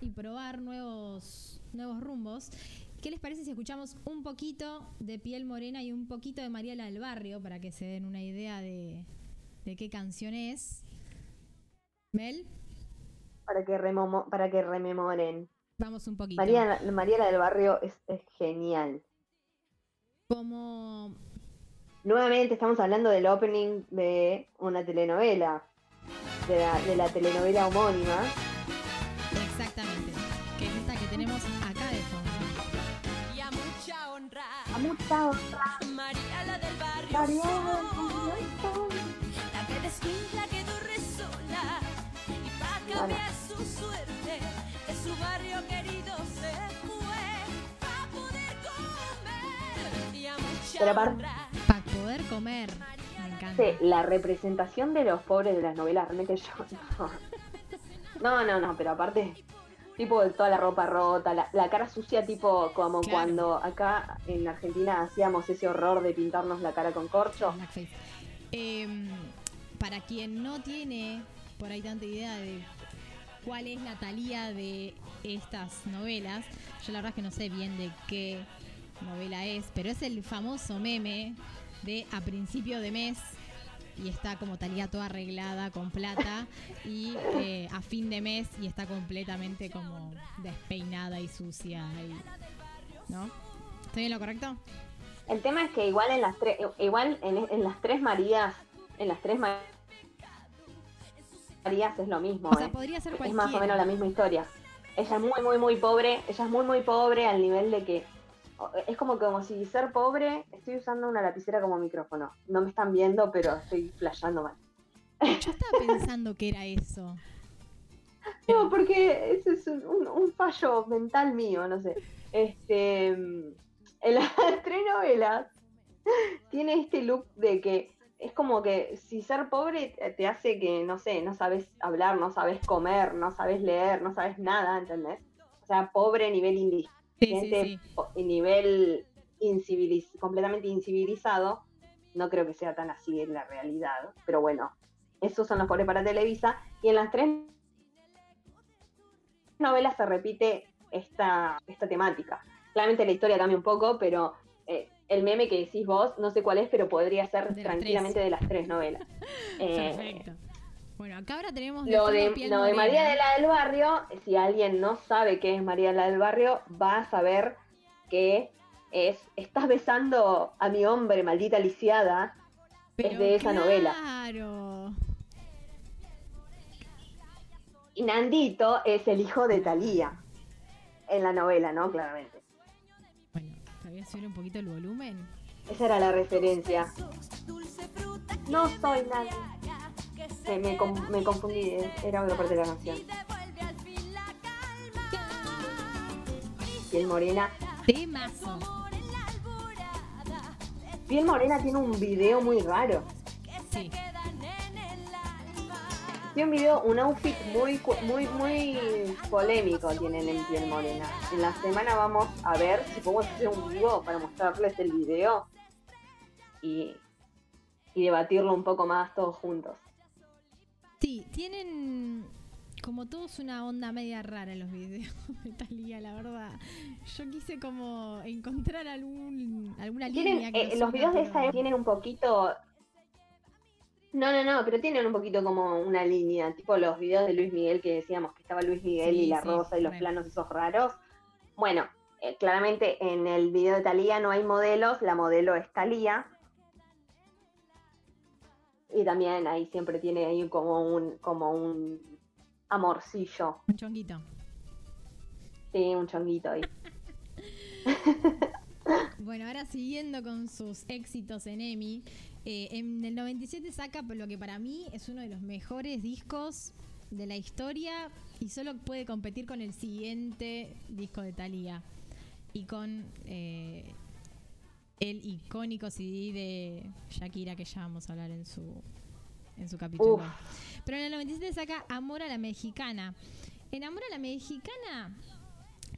y probar nuevos nuevos rumbos. ¿Qué les parece si escuchamos un poquito de Piel Morena y un poquito de María la del Barrio para que se den una idea de, de qué canción es? Mel, Para que, remomo- para que rememoren. vamos un poquito. María, María la del barrio es, es genial. Como Nuevamente estamos hablando del opening de una telenovela. De la, de la telenovela homónima. María la del barrio. María soy, La que desquinta quedó resola. Y para cambiar su suerte, de su barrio querido se fue. Para poder comer. Y a mucha Pero aparte- honra, Para poder comer. Me encanta. Sí, la representación de los pobres de las novelas, realmente yo no. No, no, no, pero aparte, tipo de toda la ropa rota, la, la cara sucia, tipo como Claro. cuando acá en Argentina hacíamos ese horror de pintarnos la cara con corcho. Em, para quien no tiene por ahí tanta idea de cuál es la Talía de estas novelas, yo la verdad es que no sé bien de qué novela es, pero es el famoso meme de a principio de mes y está como Talía toda arreglada con plata y eh, a fin de mes y está completamente como despeinada y sucia y, ¿no? ¿Estoy en lo correcto? El tema es que igual en las tres, igual en, en las tres Marías, en las tres Ma- Marías es lo mismo, O sea, ¿eh? podría ser es más o menos la misma historia. Ella es muy, muy, muy pobre, ella es muy, muy pobre al nivel de que es como como si ser pobre, estoy usando una lapicera como micrófono. No me están viendo, pero estoy flasheando mal. Yo estaba pensando que era eso. No, porque ese es un, fallo mental mío, no sé. Este, mm, en las tres novelas tiene este look de que es como que si ser pobre te- hace que, no sé, no sabes hablar, no sabes comer, no sabes leer, no sabes nada, ¿entendés? O sea, pobre a nivel Sí, sí, gente sí. nivel inciviliz- completamente incivilizado, no creo que sea tan así en la realidad. Pero bueno, esos son los pobres para Televisa. Y en las tres novelas se repite esta, esta temática. Claramente la historia cambia un poco, pero eh, el meme que decís vos, no sé cuál es, pero podría ser De tranquilamente de las tres novelas. Eh, Perfecto. Bueno, acá ahora tenemos Lo de, lo de. María de la del Barrio, si alguien no sabe qué es María de la del Barrio, va a saber que es Estás besando a mi hombre, maldita lisiada. es Pero de esa novela. Claro. Y Nandito es el hijo de Talía. En la novela, ¿no? Claramente. Bueno, te voy a subir un poquito el volumen. Esa era la referencia. No soy nadie. Me, me con- me confundí, eh, era otra parte de la canción. Piel Morena. Temazo. Piel Morena tiene un video muy raro. Sí. Tiene un video, un outfit muy, muy, muy polémico tienen en Piel Morena. En la semana vamos a ver si podemos hacer un vivo para mostrarles el video y, y debatirlo un poco más todos juntos. Sí, tienen como todos una onda media rara los videos de Talía, la verdad. Yo quise como encontrar algún alguna línea que eh, los videos de esa tienen un poquito... No, no, no, pero tienen un poquito como una línea, tipo los videos de Luis Miguel que decíamos que estaba Luis Miguel Sí, y la sí, rosa y los planos esos raros. Bueno, eh, claramente en el video de Talía no hay modelos, la modelo es Talía. Y también ahí siempre tiene ahí como un, como un amorcillo, Un chonguito. sí, un chonguito ahí. Bueno, ahora siguiendo con sus éxitos en EMI, eh, en el 97 saca lo que para mí es uno de los mejores discos de la historia y solo puede competir con el siguiente disco de Thalía y con eh, el icónico CD de Shakira que ya vamos a hablar en su en su capítulo. Uf. Pero en el 97 saca Amor a la Mexicana. En Amor a la Mexicana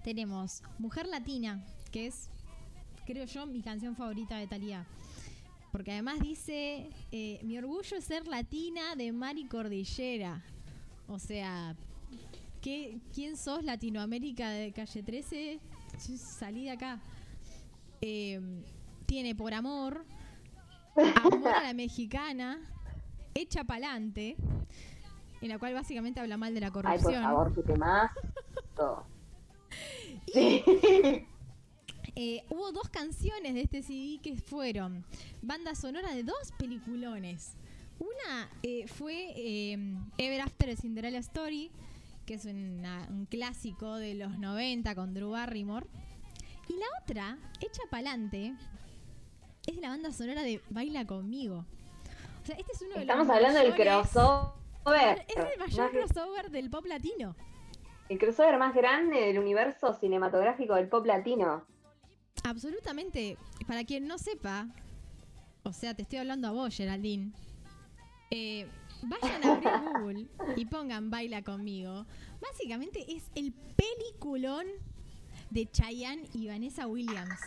tenemos Mujer Latina, que es, creo yo, mi canción favorita de Thalía. Porque además dice, eh, mi orgullo es ser latina de mar y cordillera. O sea, ¿qué, ¿quién sos Latinoamérica de calle 13? Salí de acá. Eh, tiene por amor, amor a la mexicana, hecha pa'lante, en la cual básicamente habla mal de la Ay, por corrupción. favor, qué más. Y, eh, hubo dos canciones de este CD que fueron banda sonora de dos peliculones. Una eh, fue eh, Ever After a Cinderella Story, que es una- un clásico de los 90 con Drew Barrymore. Y la otra, hecha pa'lante, es de la banda sonora de Baila conmigo. O sea, este es uno de Estamos los hablando del crossover. Es el mayor más- crossover del pop latino. el crossover más grande del universo cinematográfico del pop latino. Absolutamente. Para quien no sepa, o sea, te estoy hablando a vos, Geraldine. eh, vayan a abrir Google y pongan Baila conmigo. Básicamente es el peliculón de Chayanne y Vanessa Williams.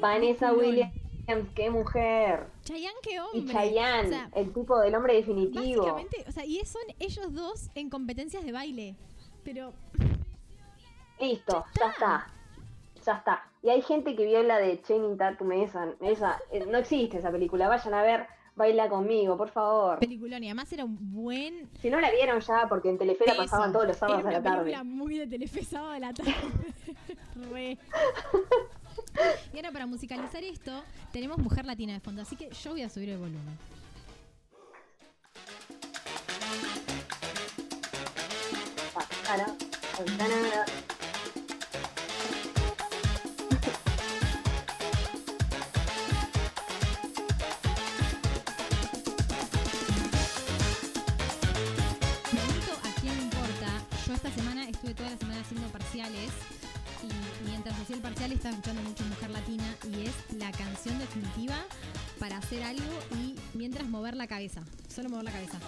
Vanessa. Williams, qué mujer. Chayanne, qué Y hombre. Chayanne, O sea, el tipo del hombre definitivo. básicamente, o sea, y son ellos dos en competencias de baile. Pero Listo, ya está. Ya está. Y hay gente que vio la de Channing Tatum, esa, esa, eh, no existe esa película. Vayan a ver, baila conmigo, por favor. peliculón. Y además era un buen Si no la vieron ya, porque en Telefera Eso. pasaban todos los sábados Era a la tarde. película muy de Telefe sábado de la tarde. Re. Y ahora para musicalizar esto, tenemos Mujer Latina de fondo, así que yo voy a subir el volumen. ¿a quién importa? Yo esta semana estuve toda la semana haciendo parciales y mientras hacía el parcial estaba escuchando mucho Mujer Latina y es la canción definitiva para hacer algo y mientras mover la cabeza, solo mover la cabeza.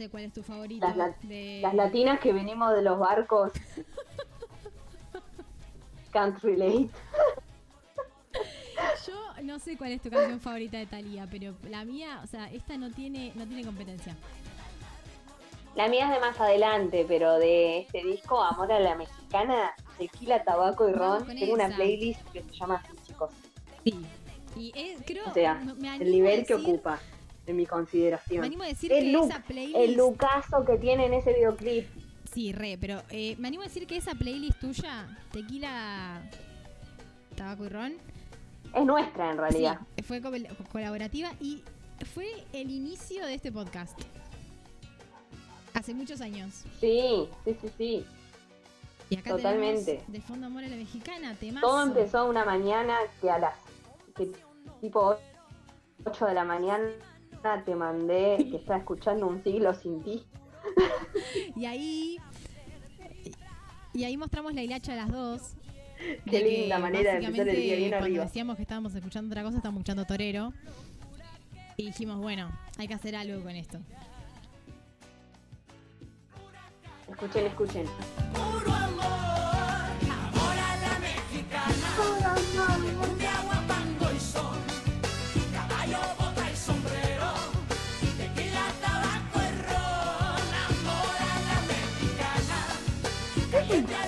Sé cuál es tu favorito. Las la- de... Las latinas que venimos de los barcos. Can't relate. Yo no sé cuál es tu canción favorita de Thalía, pero la mía, o sea, esta no tiene, no tiene competencia. La mía es de más adelante, pero de este disco, Amor a la Mexicana, Tequila, Tabaco y Ron, tengo una playlist que se llama así, chicos. Sí. Y es- creo, O sea, me- El nivel que ocupa en mi Me consideración. animo a decir El que look, esa playlist. El lucaso que tiene en ese videoclip. Sí, re, pero eh, me animo a decir que esa playlist tuya, Tequila, Tabaco y Ron, Es nuestra en realidad. sí, fue co- colaborativa y fue el inicio de este podcast. Hace muchos años. Sí, sí, sí, sí. Y acá Totalmente. de fondo amor a la mexicana, temazo. Todo empezó una mañana que a las que tipo 8 de la mañana te mandé que estaba escuchando un siglo sin ti. Y ahí. Y ahí mostramos la hilacha a las dos. Qué de que linda manera de empezar el día básicamente bien cuando arriba. decíamos que estábamos escuchando otra cosa, estábamos escuchando Torero. Y dijimos, bueno, hay que hacer algo con esto. Escuchen, escuchen. Puro amor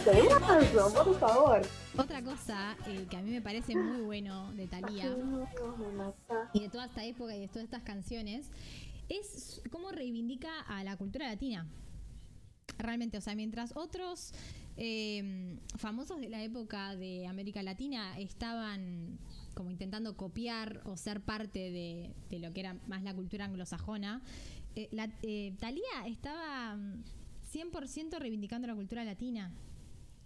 por favor. Otra cosa eh, que a mí me parece muy bueno de Thalía y de toda esta época y de todas estas canciones es cómo reivindica a la cultura latina. Realmente, o sea, mientras otros eh, famosos de la época de América Latina estaban como intentando copiar o ser parte de, de lo que era más la cultura anglosajona, eh, la, eh, Thalía estaba mm, 100% reivindicando la cultura latina.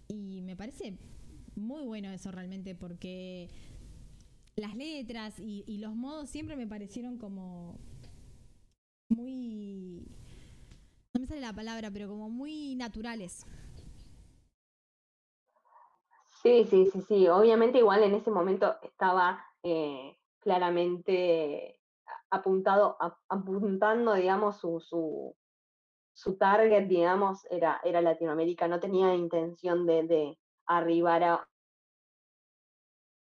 Y me parece muy bueno eso realmente porque las letras y, los modos siempre me parecieron como muy... No me sale la palabra, pero como muy naturales. Sí, sí, sí, sí. Obviamente igual en ese momento estaba eh, claramente apuntado, apuntando, digamos, su, su target, digamos, era, era Latinoamérica. No tenía intención de, de arribar a,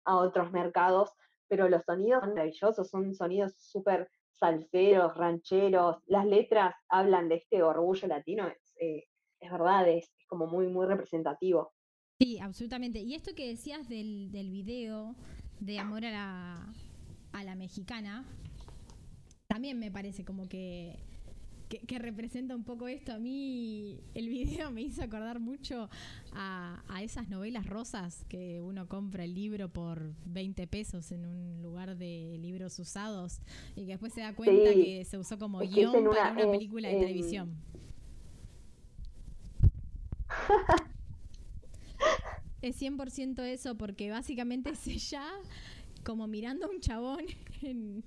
a otros mercados, pero los sonidos son maravillosos, son sonidos súper salseros, rancheros. Las letras hablan de este orgullo latino, es, eh, es verdad, es, es como muy, muy representativo. Sí, absolutamente. Y esto que decías del, del video de Amor a la, a la Mexicana, también me parece como que, que, que representa un poco esto. A mí el video me hizo acordar mucho a, a esas novelas rosas que uno compra el libro por 20 pesos en un lugar de libros usados y que después se da cuenta Sí. que se usó como Es guion para una- es película de en- televisión. Es 100% eso, porque básicamente es ella como mirando a un chabón en,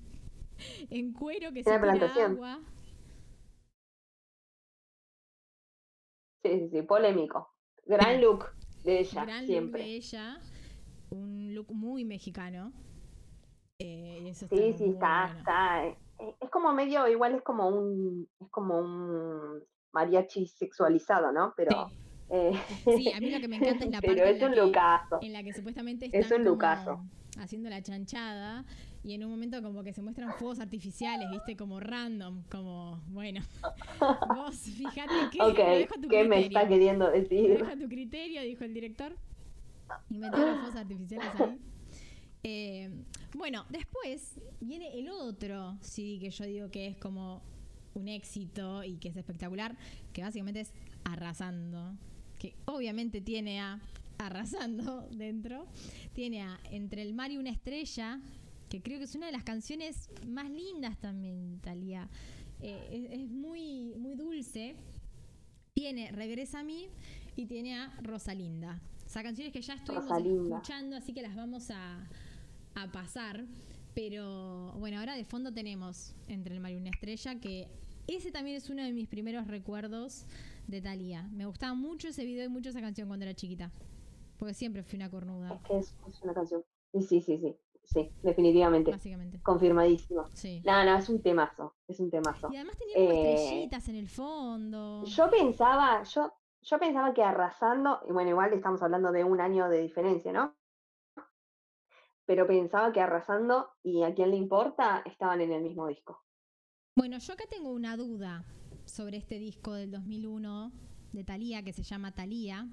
en cuero que se tira agua. Sí, sí, sí, polémico. Gran look de ella, Gran look siempre. de ella, un look muy mexicano. Eh, eso Sí, está sí, está, bueno. está. eh, Es como medio, igual es como un, es como un mariachi sexualizado, ¿no? Pero, Sí. eh, Sí, a mí lo que me encanta es la pero parte en es la un que- lucaso. en la que supuestamente Es están un como haciendo la chanchada y en un momento como que se muestran fuegos artificiales, viste, como random, como, bueno, vos fíjate que lo Ok, dejo a tu ¿qué me está queriendo decir? dejo a tu criterio, dijo el director. Y metió los fuegos artificiales ahí. Eh, bueno, después viene el otro CD que yo digo que es como un éxito y que es espectacular, que básicamente es Arrasando, que obviamente tiene a Arrasando dentro, tiene a Entre el mar y una estrella, que creo que es una de las canciones más lindas también, Talía. Eh, es, es muy, muy dulce. Tiene Regresa a mí y tiene a Rosalinda. O sea, canciones que ya estuvimos Rosalinda. escuchando, así que las vamos a, a pasar. Pero bueno, ahora de fondo tenemos Entre el mar y una estrella, que ese también es uno de mis primeros recuerdos de Thalía. Me gustaba mucho ese video y mucho esa canción cuando era chiquita. Porque siempre fui una cornuda. Es que es, es una canción. Sí, sí, sí, sí. Sí, definitivamente. básicamente. Confirmadísimo. Sí. No, no, es un temazo, es un temazo. Y además tenía como Eh, estrellitas en el fondo. Yo pensaba, yo, yo pensaba que arrasando, y bueno, igual estamos hablando de un año de diferencia, ¿no? Pero pensaba que arrasando y a quién le importa estaban en el mismo disco. Bueno, yo acá tengo una duda sobre este disco del 2001 de Thalía que se llama Thalía,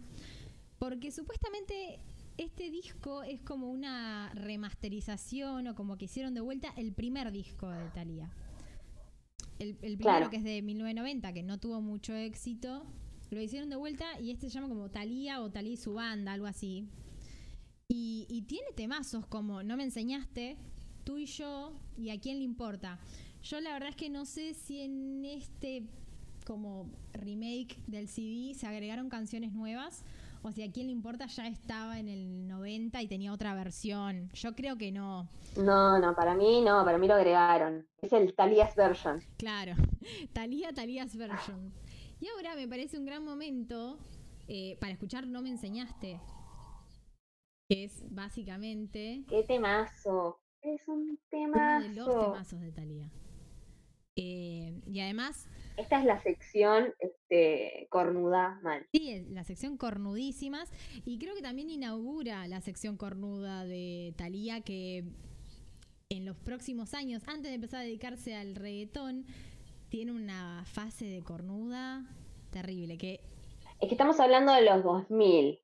porque supuestamente este disco es como una remasterización o como que hicieron de vuelta el primer disco de Thalía. El, el primero Claro. que es de 1990, que no tuvo mucho éxito, lo hicieron de vuelta y este se llama como Thalía o Thalía y su banda, algo así. Y, y tiene temazos como No me enseñaste, tú y yo, y a quién le importa. Yo la verdad es que no sé si en este como remake del CD se agregaron canciones nuevas o si a quién le importa ya estaba en el 90 y tenía otra versión. Yo creo que no. No, no, para mí no, para mí lo agregaron. Es el Talias version. Claro, Talía, Talías Version. Y ahora me parece un gran momento eh, para escuchar No me enseñaste. Que es básicamente ¡Qué temazo! Es un uno temazo. de los temazos de Talía. y además, Esta es la sección este, cornuda mal. sí, la sección cornudísimas. Y creo que también inaugura la sección cornuda de Talía que en los próximos años, antes de empezar a dedicarse al reggaetón, tiene una fase de cornuda terrible. Que Es que estamos hablando de los 2000.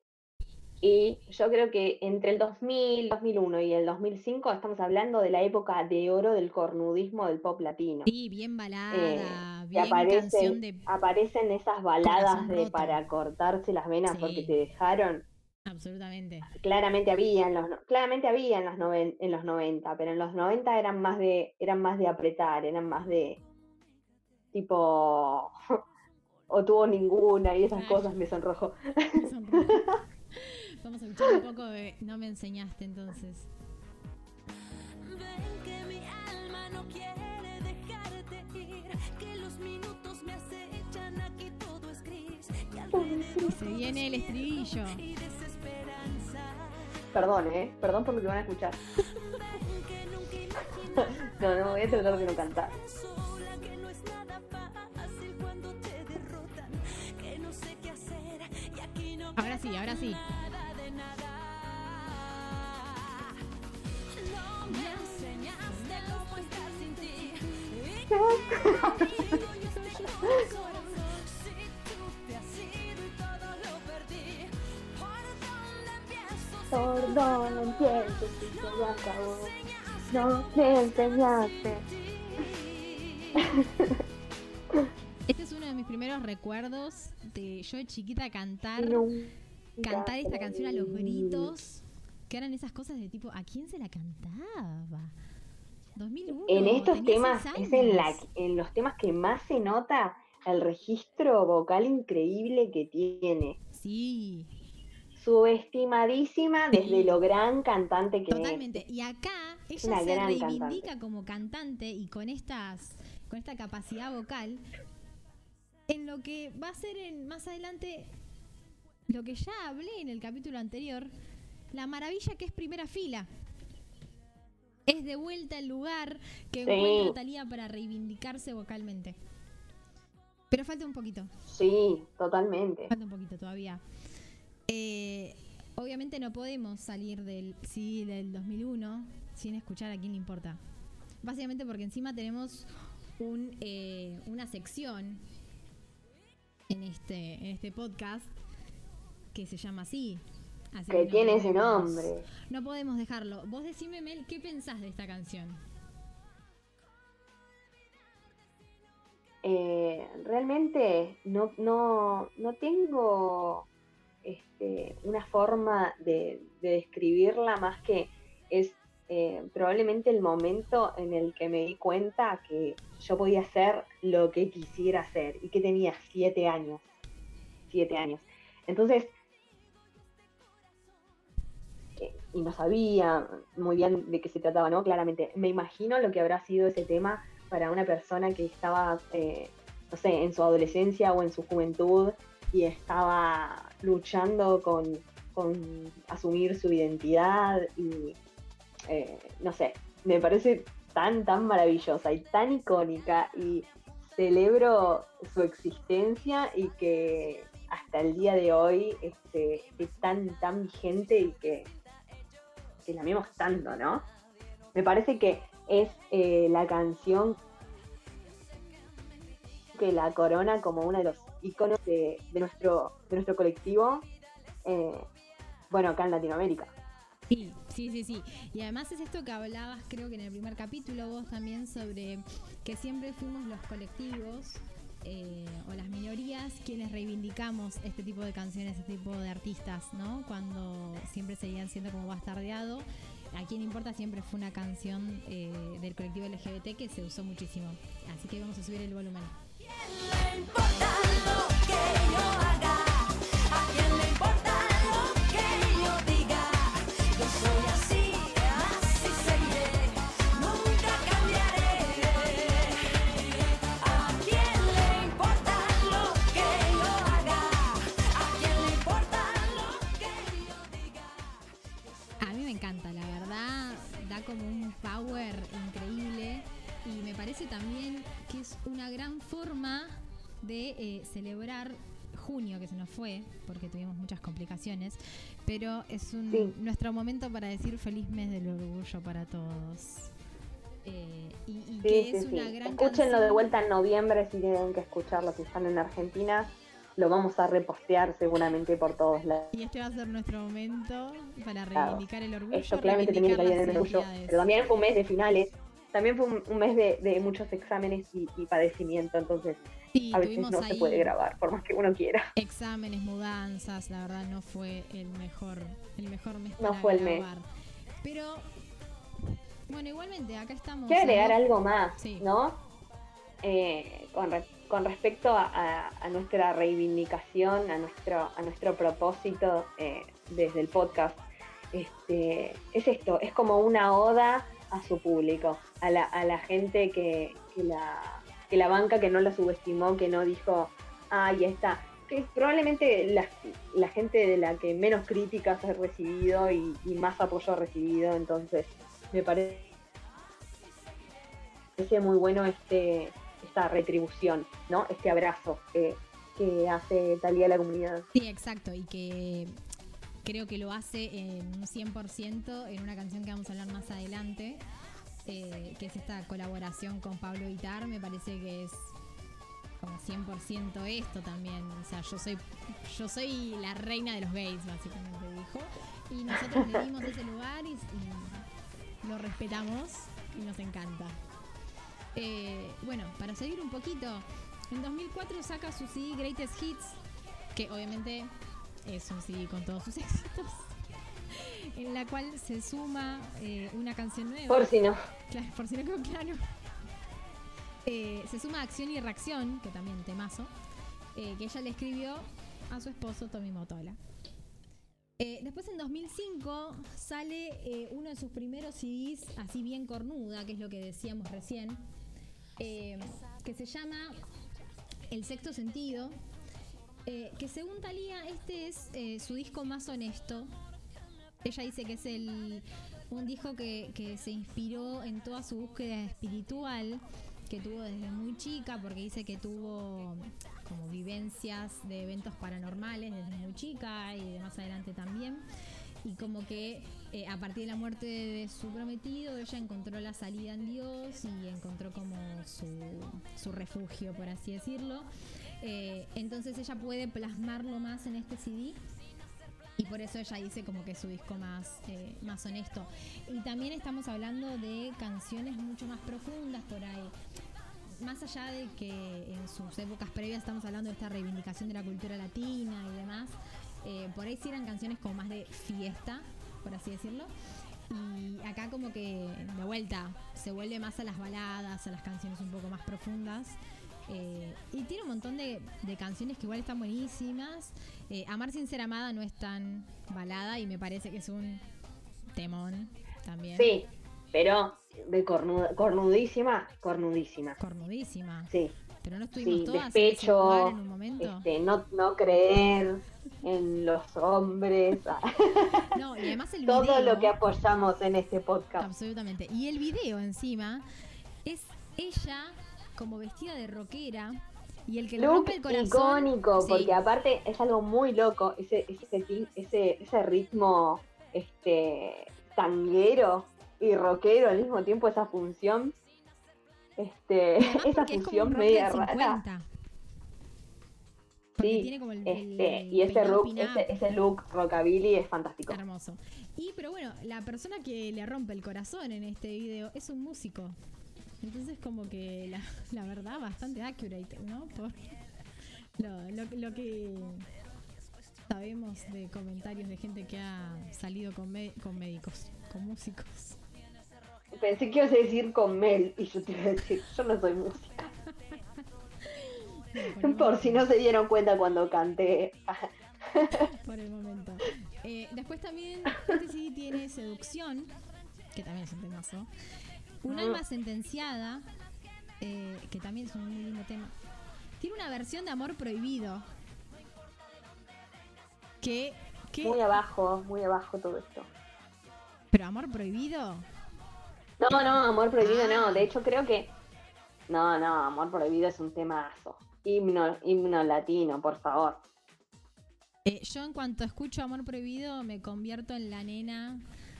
Y yo creo que entre el 2000, 2001 y el 2005 estamos hablando de la época de oro del cornudismo del pop latino. Sí, bien balada, que bien aparecen, canción de... aparecen esas baladas de para cortarse las venas Sí. porque te dejaron. Absolutamente. Claramente había en los claramente había en los noven- en los 90, pero en los 90 eran más de eran más de apretar, eran más de tipo o tuvo ninguna y esas cosas me sonrojo. Me sonrojo. Vamos a escuchar un poco de No me enseñaste entonces. Ven que mi alma no quiere dejarte ir, que los minutos me acechan, aquí todo es gris, y alrededor Se viene el estribillo. y desesperanza. Perdón, eh, perdón por lo que van a escuchar. Ven que nunca imaginé No, no voy a tratar de no cantar. tan sola, que no dónde empiezo si se ya acabó? No me enseñaste. Este es uno de mis primeros recuerdos de yo de chiquita cantar, cantar esta canción a los gritos, que eran esas cosas de tipo, ¿a quién se la cantaba? 2001. En estos temas, es en, la, en los temas que más se nota el registro vocal increíble que tiene. Sí, Subestimadísima desde lo gran cantante que Totalmente. Y acá ella una se reivindica cantante. como cantante y con estas, con esta capacidad vocal, en lo que va a ser en, más adelante lo que ya hablé en el capítulo anterior, la maravilla que es primera fila. Es de vuelta el lugar que Sí. encuentra Talía para reivindicarse vocalmente. Pero falta un poquito. Sí, totalmente. Falta un poquito todavía. Eh, obviamente no podemos salir del CD del 2001 sin escuchar a quién le importa. Básicamente porque encima tenemos un, eh, una sección en este, en este podcast que se llama así. Así Que no tiene ese nombre. No podemos dejarlo. Vos decime, Mel, ¿qué pensás de esta canción? Eh, realmente no, no, no tengo este, una forma de, de describirla más que es eh, probablemente el momento en el que me di cuenta que yo podía hacer lo que quisiera hacer y que tenía siete años. Siete años. Entonces, y no sabía muy bien de qué se trataba, ¿no? Claramente, me imagino lo que habrá sido ese tema para una persona que estaba, eh, no sé, en su adolescencia o en su juventud y estaba luchando con, con asumir su identidad y eh, no sé, me parece tan, tan maravillosa y tan icónica y celebro su existencia y que hasta el día de hoy este, es tan, tan vigente y que, que la amemos tanto, ¿no? Me parece que es eh, la canción que la corona como uno de los iconos de, nuestro, de nuestro colectivo, eh, bueno, acá en Latinoamérica. Sí, sí, sí, sí. Y además es esto que hablabas, creo que en el primer capítulo, vos también, sobre que siempre fuimos los colectivos eh, o las minorías quienes reivindicamos este tipo de canciones, este tipo de artistas, ¿no? Cuando siempre seguían siendo como bastardeado. A quien importa siempre fue una canción eh, del colectivo LGBT que se usó muchísimo. Así que vamos a subir el volumen. Como un power increíble y me parece también que es una gran forma de eh, celebrar junio que se nos fue, porque tuvimos muchas complicaciones, pero es un, Sí. nuestro momento para decir feliz mes del orgullo para todos. Eh, y y Sí, que sí, es una gran Escúchenlo de canción. vuelta en noviembre si tienen que escucharlo, si están en Argentina. Lo vamos a repostear seguramente por todos lados. Y este va a ser nuestro momento para Claro. reivindicar el orgullo. Esto claramente reivindicar salir en el orgullo. Pero también fue un mes de finales. También fue un, un mes de, de muchos exámenes y, y padecimiento. Entonces, Sí, a veces no se puede grabar, por más que uno quiera. exámenes, mudanzas, la verdad no fue el mejor, el mejor mes No para fue el mes. grabar. Pero bueno, igualmente acá estamos. Quiero agregar algo más, Sí. ¿no? Eh, con, re- con respecto a, nuestra reivindicación, a nuestro, a nuestro propósito eh, desde el podcast, este, es esto, es como una oda a su público, a la, a la gente que, la, que la banca, que no la subestimó, que no dijo, ay, está. Que probablemente la, la gente de la que menos críticas ha recibido y, más apoyo ha recibido, entonces me parece muy bueno este retribución, ¿no? Este abrazo que, que hace Talía a la comunidad. Sí, exacto, y que creo que lo hace en un 100% en una canción que vamos a hablar más adelante, eh, que es esta colaboración con Pablo Vitar, me parece que es como 100% esto también, o sea, yo soy yo soy la reina de los gays, básicamente dijo, y nosotros le dimos ese lugar y lo respetamos y nos encanta. Eh, bueno, para seguir un poquito, en 2004 saca su CD Greatest Hits, que obviamente es un CD con todos sus éxitos, en la cual se suma eh, una canción nueva. Por si no. Claro, por si no quedó claro. Eh, se suma Acción y Reacción, que también temazo, eh, que ella le escribió a su esposo Tommy Motola. Eh, después en 2005 sale uno de sus primeros CDs, así bien cornuda, que es lo que decíamos recién, eh, que se llama El Sexto Sentido, eh, que según Talía este es eh, su disco más honesto. Ella dice que es el, un disco que, que se inspiró en toda su búsqueda espiritual que tuvo desde muy chica, porque dice que tuvo como vivencias de eventos paranormales desde muy chica y de más adelante también. Y como que eh, a partir de la muerte de su prometido, ella encontró la salida en Dios y encontró como su, su refugio, por así decirlo. Eh, entonces ella puede plasmarlo más en este CD y por eso ella dice como que es su disco más, eh, más honesto. Y también estamos hablando de canciones mucho más profundas por ahí. Más allá de que en sus épocas previas estamos hablando de esta reivindicación de la cultura latina y demás, por ahí sí eran canciones como más de fiesta, por así decirlo. Y acá como que de vuelta se vuelve más a las baladas, a las canciones un poco más profundas. Eh, y tiene un montón de, de canciones que igual están buenísimas. Eh, Amar sin ser amada no es tan balada y me parece que es un temón también. Sí, pero de cornuda- cornudísima, cornudísima. Cornudísima. Sí. Pero no estuvimos Sí, todas despecho, en un momento. este, no, no creer en los hombres, No, y además el video. todo lo que apoyamos en este podcast. Absolutamente. Y el video encima es ella como vestida de rockera y el que le Look rompe el corazón. icónico, Sí. porque aparte es algo muy loco, ese, ese, ese, ese ritmo este tanguero y rockero al mismo tiempo, esa función. Este, esa porque es media rara. 50. Porque Sí, tiene como el, Este, el y ese look, ese, ese look rockabilly es fantástico. Hermoso. Y pero bueno, la persona que le rompe el corazón en este video es un músico. Entonces como que la, la verdad bastante accurate, ¿no? Por lo, lo- lo que sabemos de comentarios de gente que ha salido con, me- con médicos, con músicos. Pensé que ibas a decir con Mel y yo te iba a decir, yo no soy música. Por si no se dieron cuenta cuando canté. por el momento. Eh, después también este CD tiene Seducción, que también es un temazo. Un Ah. alma sentenciada, eh, que también es un muy lindo tema. Tiene una versión de Amor Prohibido. Que, que Muy abajo, muy abajo todo esto. pero Amor Prohibido, No, no, Amor Prohibido Ah. no. De hecho, creo que. No, no, Amor Prohibido es un temazo. Himno, himno latino, por favor. eh, yo en cuanto escucho Amor Prohibido me convierto en la nena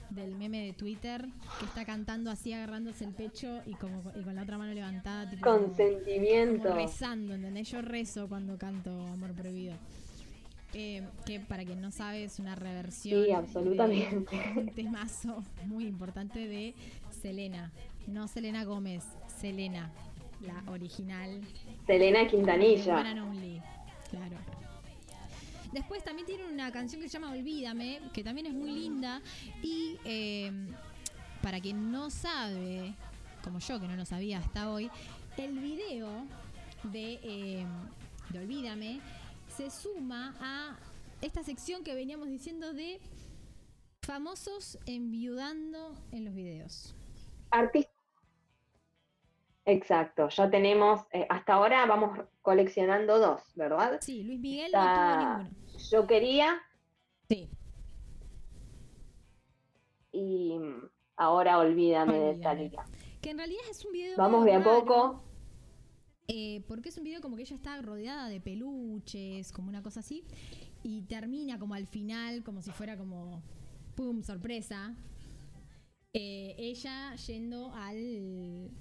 del meme de Twitter que está cantando así agarrándose el pecho y como y con la otra mano levantada tipo Consentimiento. como rezando, ¿entendés? Yo rezo cuando canto Amor Prohibido. Eh, que para quien no sabe es una reversión Sí, de absolutamente. un temazo muy importante de Selena. No Selena Gómez, Selena, la original. Selena Quintanilla. Only, claro. Después también tiene una canción que se llama Olvídame, que también es muy linda. Y eh, para quien no sabe, como yo que no lo sabía hasta hoy, el video de, eh, de Olvídame se suma a esta sección que veníamos diciendo de famosos enviudando en los videos. Artista. Exacto, ya tenemos, eh, hasta ahora vamos coleccionando dos, ¿verdad? Sí, Luis Miguel no tuvo ninguno. Yo quería Sí, y ahora olvídame de Olvídame. Talía. que en realidad es un video. Vamos de a raro. poco. Eh, porque es un video como que ella está rodeada de peluches, como una cosa así, y termina como al final, como si fuera como, ¡pum!, sorpresa. Eh, ella yendo al,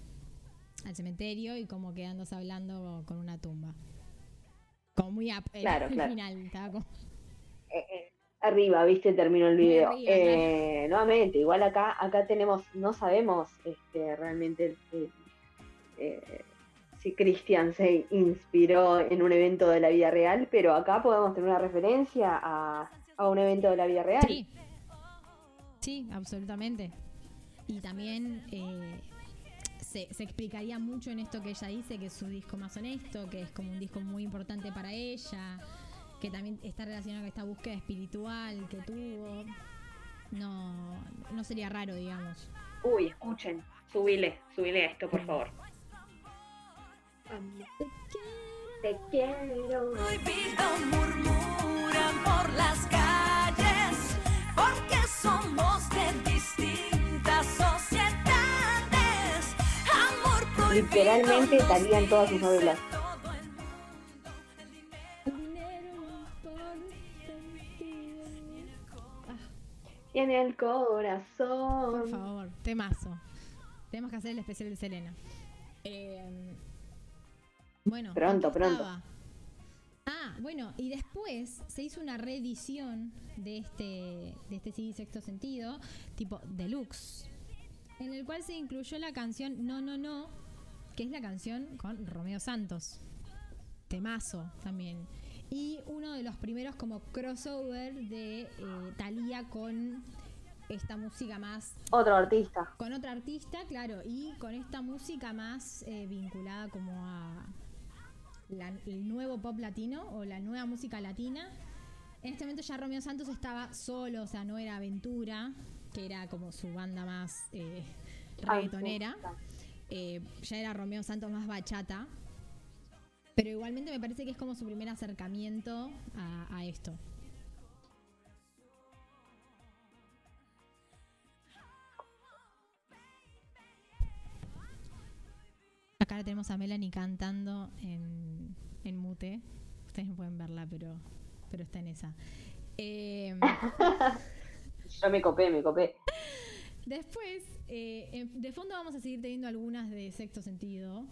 al cementerio y como quedándose hablando con una tumba. Como muy up, Claro, claro. final, estaba como- eh, eh, arriba, viste, terminó el video. arriba, Nuevamente, igual acá, acá tenemos, no sabemos este, realmente si Christian se inspiró en un evento de la vida real, pero acá podemos tener una referencia a, a un evento de la vida real. Sí. Sí, absolutamente. Y también eh, se, se explicaría mucho en esto que ella dice, que es su disco más honesto, que es como un disco muy importante para ella, que también está relacionado con esta búsqueda espiritual que tuvo. No, no sería raro, digamos. Uy, escuchen, subile, subile esto, por favor. Te quiero. Murmuran por las calles porque somos de Literalmente en todas sus novelas. Y en el Por corazón. favor, temazo. Tenemos que hacer el especial de Selena. Eh, bueno. Pronto, ¿en qué pronto. Ah, bueno, y después se hizo una reedición de este, de este CD Sexto Sentido, tipo deluxe, en el cual se incluyó la canción No, No, No, que es la canción con Romeo Santos. Temazo también. Y uno de los primeros como crossover de eh, Thalía con esta música más Otro artista. con otra artista, claro, y con esta música más eh, vinculada como a la- el nuevo pop latino o la nueva música latina. En este momento ya Romeo Santos estaba solo, o sea, no era Aventura, que era como su banda más eh, reggaetonera. Eh, ya era Romeo Santos más bachata. Pero igualmente me parece que es como su primer acercamiento a, esto. Acá tenemos a Melanie cantando en, en mute. Ustedes no pueden verla, pero, pero está en esa. Eh, Yo me copé, me copé. Después, eh, de fondo vamos a seguir teniendo algunas de sexto sentido,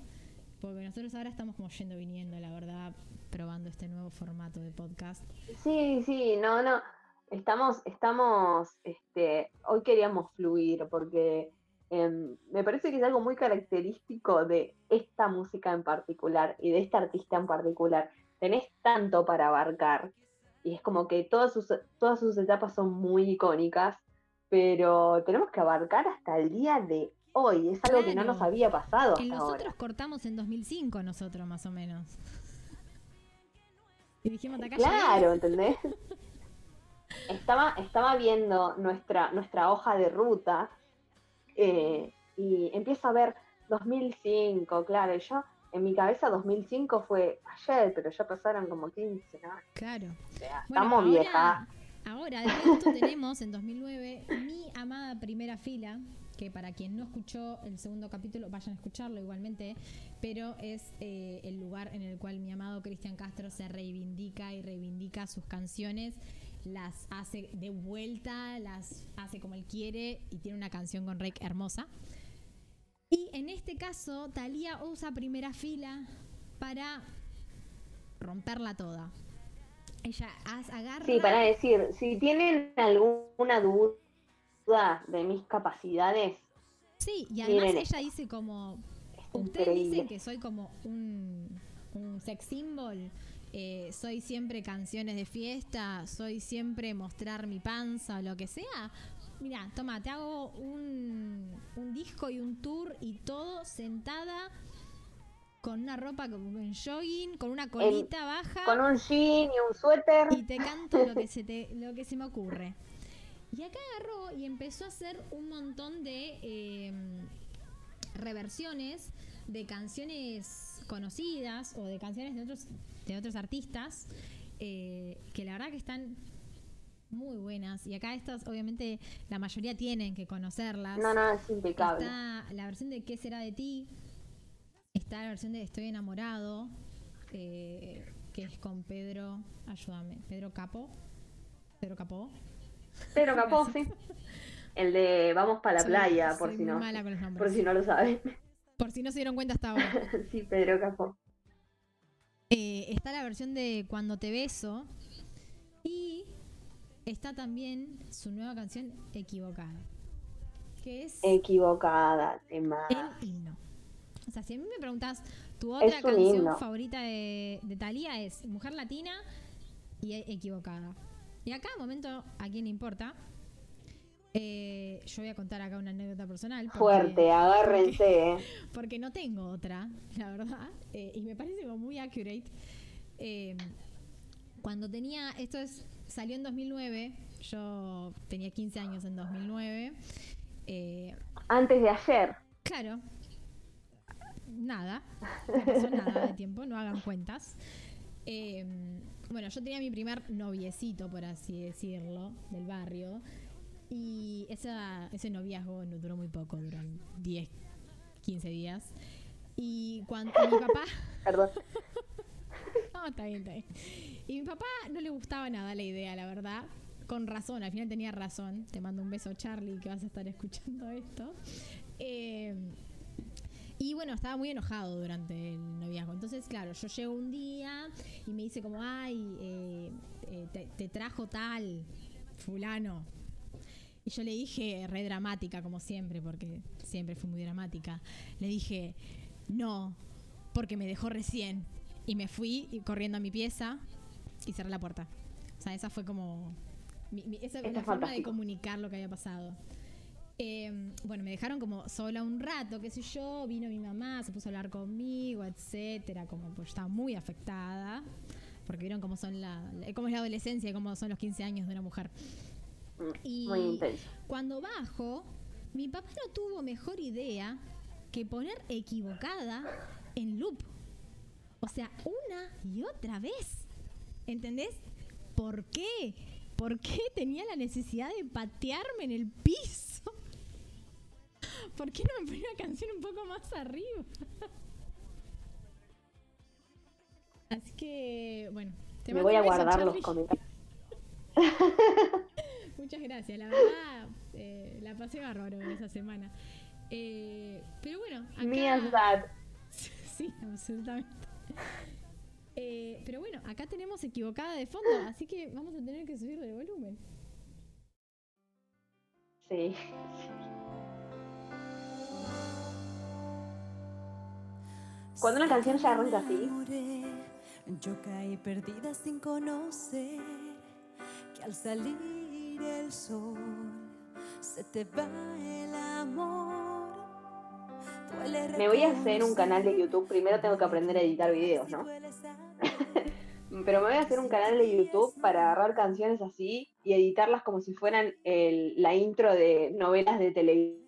porque nosotros ahora estamos como yendo viniendo, la verdad, probando este nuevo formato de podcast. Sí, sí, no, no. Estamos, estamos, este, hoy queríamos fluir porque em, me parece que es algo muy característico de esta música en particular y de este artista en particular. Tenés tanto para abarcar y es como que todas sus, todas sus etapas son muy icónicas, pero tenemos que abarcar hasta el día de hoy. Es algo que no nos había pasado hasta nosotros ahora. cortamos en 2005, nosotros más o menos. Y dijimos, acá Claro, ¿entendés? Estaba, estaba viendo nuestra, nuestra hoja de ruta eh, y empiezo a ver 2005, claro, y yo en mi cabeza 2005 fue ayer, pero ya pasaron como 15 años. Claro. O sea, Bueno, estamos ahora- viejas. Ahora, de esto tenemos en 2009 mi amada primera fila, que para quien no escuchó el segundo capítulo, vayan a escucharlo igualmente, pero es eh, el lugar en el cual mi amado Cristian Castro se reivindica y reivindica sus canciones, las hace de vuelta, las hace como él quiere y tiene una canción con Rake hermosa. Y en este caso, Thalía usa primera fila para romperla toda. Ella agarra. Sí, para decir, si tienen alguna duda de mis capacidades, Sí, y además Miren ella dice como. es Ustedes dicen que soy como un, un sex symbol. eh, soy siempre canciones de fiesta, soy siempre mostrar mi panza o lo que sea. Mira, toma, te hago un, un disco y un tour y todo sentada con una ropa como en jogging, con una colita baja Con un jean y un suéter. y te canto lo que se te lo que se me ocurre y acá agarró y empezó a hacer un montón de eh, reversiones de canciones conocidas o de canciones de otros de otros artistas eh, que la verdad que están muy buenas y acá estas obviamente la mayoría tienen que conocerlas No, no, es impecable. Está la versión de ¿Qué será de ti? Está la versión de Estoy enamorado, eh, que es con Pedro, ayúdame, Pedro Capo. Pedro Capó. Pero capaz, sí. El de Vamos para la Soy- playa, por si no. mala con los nombres. Por si no lo saben. Por si no se dieron cuenta hasta ahora. sí, Pedro Capó. Eh, está la versión de Cuando te beso. Y está también su nueva canción Equivocada. Que es Equivocada, tema. el himno. O sea, si a mí me preguntas, tu otra canción himno. favorita de, de Thalía es Mujer Latina y E- Equivocada. Y acá, momento, ¿a quién le importa? Eh, yo voy a contar acá una anécdota personal. porque- Fuerte, agárrense. eh. porque no tengo otra, la verdad. eh, y me parece como muy accurate. Eh, cuando tenía, esto es, salió en 2009, yo tenía 15 años en 2009. eh, Antes de ayer. claro, nada, no pasó nada de tiempo, no hagan cuentas. Eh, bueno, yo tenía mi primer noviecito, por así decirlo, del barrio. Y esa, ese noviazgo no duró muy poco, duró 10, 15 días. Y cuando mi papá. Perdón. No, está bien, está bien. Y mi papá no le gustaba nada la idea, la verdad. Con razón, al final tenía razón. Te mando un beso, Charlie, que vas a estar escuchando esto. Eh, y bueno, estaba muy enojado durante el noviazgo. Entonces, claro, yo llego un día y me dice como, ay, eh, eh, te, te trajo tal, fulano. Y yo le dije, re dramática, como siempre, porque siempre fui muy dramática. Le dije, no, porque me dejó recién. Y me fui y- corriendo a mi pieza y cerré la puerta. O sea, esa fue como. mi- mi- esa fue Está la forma de comunicar lo que había pasado. Eh, bueno, me dejaron como sola un rato, qué sé yo. Vino mi mamá, se puso a hablar conmigo, etcétera. Como pues estaba muy afectada. Porque vieron cómo son la, cómo es la adolescencia y cómo son los 15 años de una mujer. Y Muy intenso. cuando bajo, mi papá no tuvo mejor idea que poner equivocada en loop. O sea, una y otra vez. ¿Entendés? ¿Por qué? ¿Por qué tenía la necesidad de patearme en el piso? ¿Por qué no me ponía una canción un poco más arriba? Así que, bueno. te Me voy a beso, guardar los comentarios. Muchas gracias, la verdad eh, la pasé bárbaro esa semana. Eh, pero bueno, acá... Sí, absolutamente. Eh, pero bueno, acá tenemos equivocada de fondo, así que vamos a tener que subir el volumen. Sí. Cuando una canción ya arranca así. enamoré, Yo caí perdida sin conocer que al salir el sol se te va el amor. Me voy a hacer un canal de YouTube. Primero tengo que aprender a editar videos, ¿no? Pero me voy a hacer un canal de YouTube para agarrar canciones así y editarlas como si fueran el- la intro de novelas de Televisa.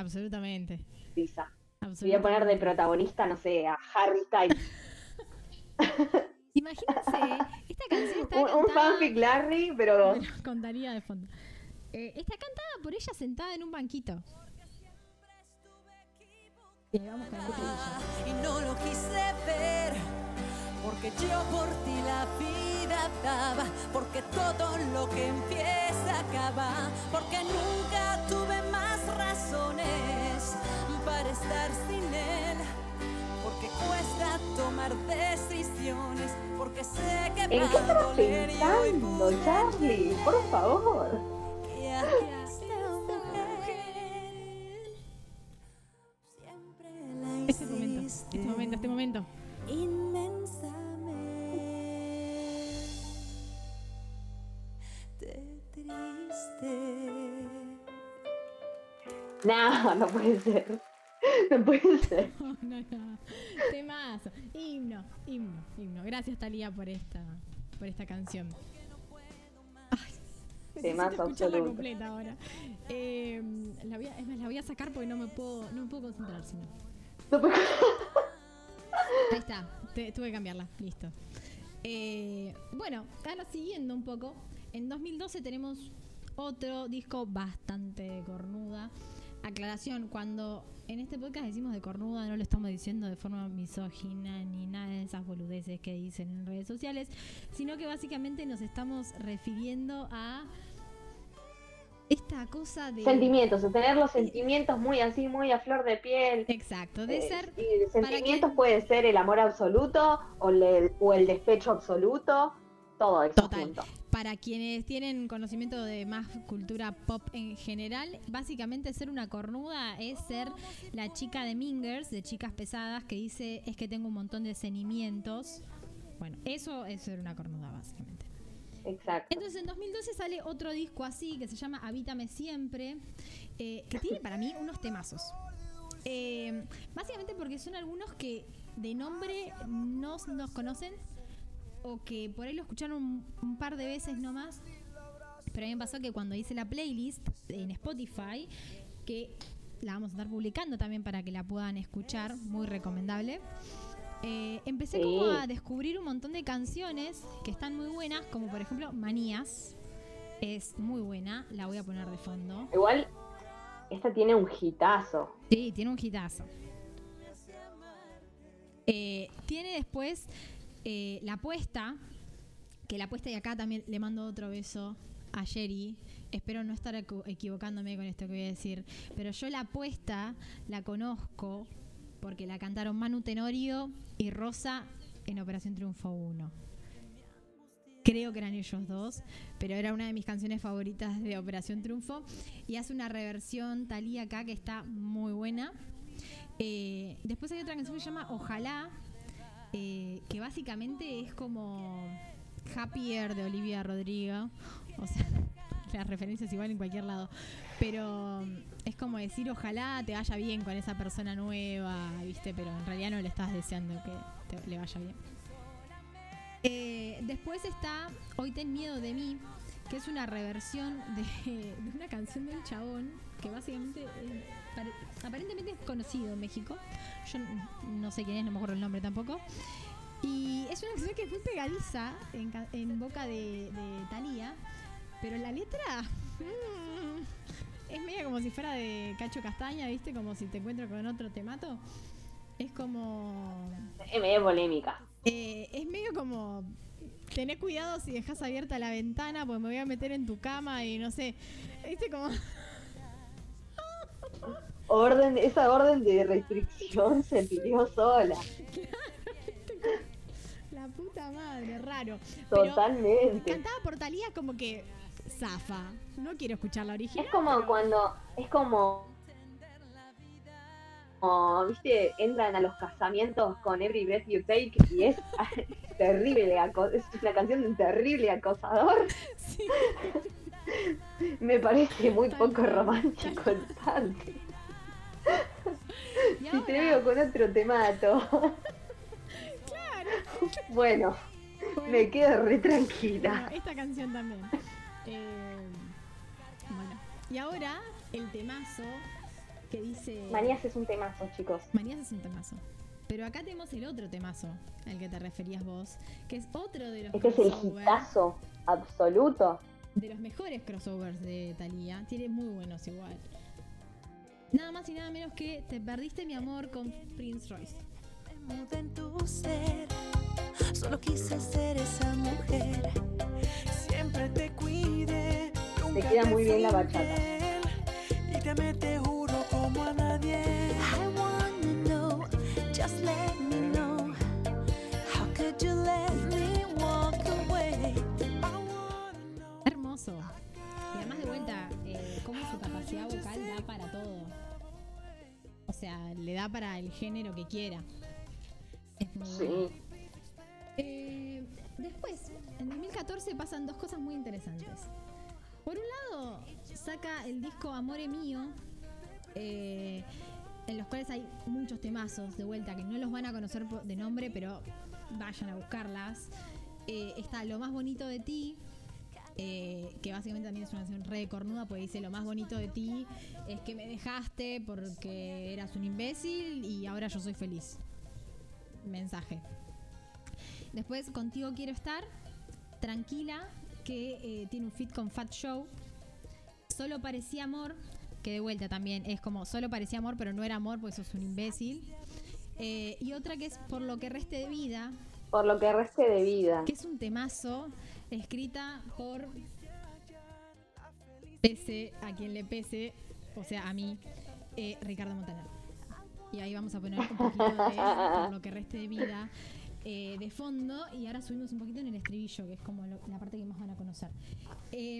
Absolutamente. Voy a absolutamente. poner de protagonista, no sé, a Harry Styles. Imagínense, esta canción está Un, un cantada- fanfic Larry, pero Bueno, contaría de fondo. Eh, está cantada por ella sentada en un banquito. Y vamos con la estrella. y no lo quise ver porque yo por ti la vida porque todo lo que empieza acaba porque nunca tuve más razones para estar sin él porque cuesta tomar decisiones porque sé que ¿en qué va a estás pensando, Charlie? Por favor. que mujer siempre la Este momento, este momento, este momento. inmensamente triste. No, no puede ser. No puede ser. No, no, no. Temazo. Himno, himno, himno. Gracias, Talía, por esta, por esta canción. Ay, Temazo absoluto. completa ahora. Eh, la voy a, es más, la voy a sacar porque no me puedo, no me puedo concentrar, si no. No puede- Ahí está, te- tuve que cambiarla, listo. Eh, bueno, ahora siguiendo un poco, en 2012 tenemos otro disco bastante cornuda. Aclaración, cuando en este podcast decimos de cornuda no lo estamos diciendo de forma misógina ni nada de esas boludeces que dicen en redes sociales, sino que básicamente nos estamos refiriendo a esta cosa de... Sentimientos, de tener los sentimientos muy así, muy a flor de piel. Exacto, de Eh, ser y de sentimientos puede ser el amor absoluto o, le- o el despecho absoluto, todo eso Total. junto. Para quienes tienen conocimiento de más cultura pop en general, básicamente ser una cornuda es ser la chica de Mingers, de Chicas Pesadas, que dice es que tengo un montón de sentimientos. Bueno, eso es ser una cornuda, básicamente. Exacto. Entonces en 2012 sale otro disco así que se llama Habítame Siempre, eh, que tiene para mí unos temazos. Eh, básicamente porque son algunos que de nombre no nos conocen o que por ahí lo escucharon un, un par de veces nomás. Pero a mí me pasó que cuando hice la playlist en Spotify, que la vamos a estar publicando también para que la puedan escuchar, muy recomendable. eh, empecé Sí. como a descubrir un montón de canciones que están muy buenas, como por ejemplo Manías. Es muy buena, la voy a poner de fondo. Igual, esta tiene un hitazo. Sí, tiene un hitazo. Eh, tiene después eh, la apuesta, que la apuesta y acá también le mando otro beso a Jerry. Espero no estar equ- equivocándome con esto que voy a decir, pero yo la apuesta la conozco porque la cantaron Manu Tenorio y Rosa en Operación Triunfo 1. Creo que eran ellos dos, pero era una de mis canciones favoritas de Operación Triunfo. Y hace una reversión Talía acá que está muy buena. Eh, después hay otra canción que se llama Ojalá, eh, que básicamente es como Happier de Olivia Rodrigo. O sea, las referencias igual en cualquier lado. Pero es como decir ojalá te vaya bien con esa persona nueva, ¿viste? Pero en realidad no le estás deseando que te- le vaya bien. Eh, después está Hoy ten miedo de mí, que es una reversión de, una canción de un chabón que básicamente aparentemente es conocido en México. Yo no sé quién es, no me acuerdo el nombre tampoco. Y es una canción que es muy pegadiza en, en boca de, de Thalía, pero la letra mm, es medio como si fuera de Cacho Castaña, ¿viste? Como si te encuentro con otro te mato. Es como Es medio polémica. eh, es medio como tener cuidado si dejas abierta la ventana porque me voy a meter en tu cama y no sé. ¿Viste como Orden, esa orden de restricción se pidió sola. la puta madre, raro. Pero Totalmente. cantada por Talía como que zafa. No quiero escuchar la original. Es como pero- cuando, es como, como, viste, entran a los casamientos con Every Breath You Take y es terrible, es una canción de un terrible acosador. Sí. Me parece muy poco romántico el tanque. Si te veo con otro te mato. Claro. Bueno, Bueno, me quedo re bueno, tranquila. esta canción también. Eh, bueno. Y ahora el temazo que dice. Manías es un temazo, chicos. Manías es un temazo. Pero acá tenemos el otro temazo al que te referías vos, que es otro de los Este es el hitazo absoluto. De los mejores crossovers de Thalía. Tiene muy buenos igual. Nada más y nada menos que Te perdiste mi amor con Prince Royce. Me mudé en tu ser. Solo quise ser esa mujer. Siempre te cuidé. Nunca queda muy bien la bachata. Y te te juro, como a nadie. I wanna know, just let me cómo su capacidad vocal da para todo. O sea, le da para el género que quiera. Es muy bueno. Sí. Eh, después, en 2014 pasan dos cosas muy interesantes. Por un lado, saca el disco Amore Mío, eh, en los cuales hay muchos temazos de vuelta que no los van a conocer de nombre, pero vayan a buscarlas. Eh, está Lo más bonito de ti, eh, que básicamente también es una canción re cornuda, porque dice Lo más bonito de ti es que me dejaste porque eras un imbécil y ahora yo soy feliz. Mensaje. Después, Contigo Quiero Estar, Tranquila, que eh, tiene un fit con Fat Show. Solo parecía amor, que de vuelta también es como solo parecía amor, pero no era amor, porque sos un imbécil. Eh, y otra que es Por lo que reste de vida, Por lo que reste de vida. que es un temazo, escrita por pese a quien le pese, o sea, a mí, eh, Ricardo Montaner. Y ahí vamos a poner un poquito de por lo que reste de vida eh, de fondo y ahora subimos un poquito en el estribillo, que es como la parte que más van a conocer. Eh,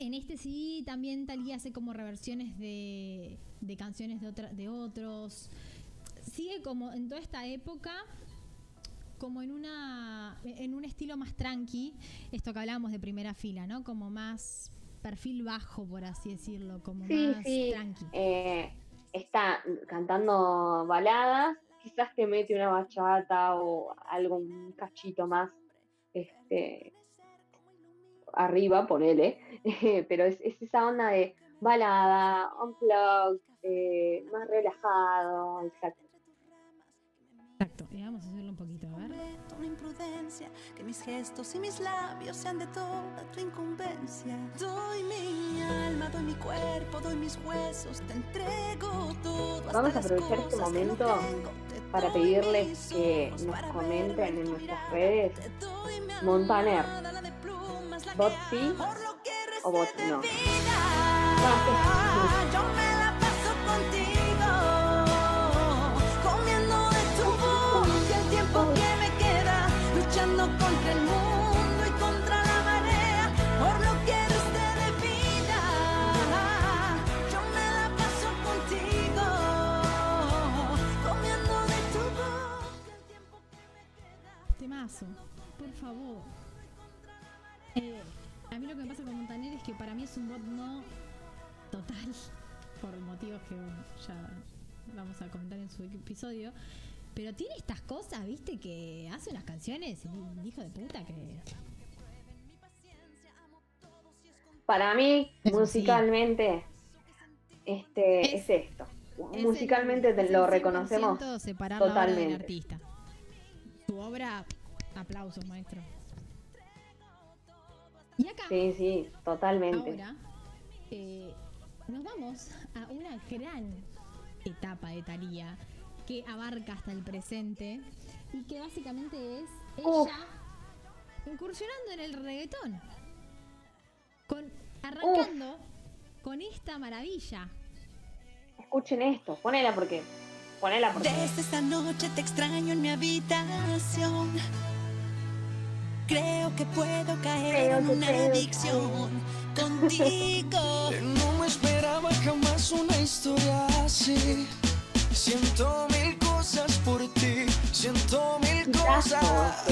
en este sí también Talía hace como reversiones de, de canciones de, otra, de otros. Sigue como en toda esta época como en una en un estilo más tranqui, esto que hablábamos de primera fila, ¿no? Como más perfil bajo, por así decirlo, como Sí, más sí. tranqui. Eh, está cantando baladas, quizás te mete una bachata o algún cachito más este arriba, ponele, pero es, es esa onda de balada, unplugged, eh, más relajado, exacto. Exacto. Y vamos a hacerlo un poquito, imprudencia, que mis gestos y mis labios sean de toda tu incumbencia. Doy mi alma, doy mi cuerpo, doy mis huesos, te entrego todo. hasta Vamos a aprovechar este no momento. Te para pedirles que nos comenten en nuestras redes Montaner, Bot sí o Bot no. Gracias. Temazo, por favor. Eh, a mí lo que me pasa con Montaner es que para mí es un bot no total, por motivos que bueno, ya vamos a comentar en su episodio. Pero tiene estas cosas, viste, que hace unas canciones, el hijo de puta que. Para mí, Eso musicalmente, este, Es- es, esto. Es musicalmente el- lo reconocemos 100% separar la obra del totalmente. artista. Su obra, aplausos, maestro. Y acá, Sí, sí, totalmente. ahora, eh, nos vamos a una gran etapa de Thalía que abarca hasta el presente y que básicamente es ella Uf. incursionando en el reggaetón. Con, arrancando con esta maravilla. Escuchen esto, ponela porque. Ponela porque. Desde esta noche te extraño en mi habitación. Creo que puedo caer Creo en una adicción contigo. No me esperaba jamás una historia así. Siento mil cosas por ti, siento mil cosas.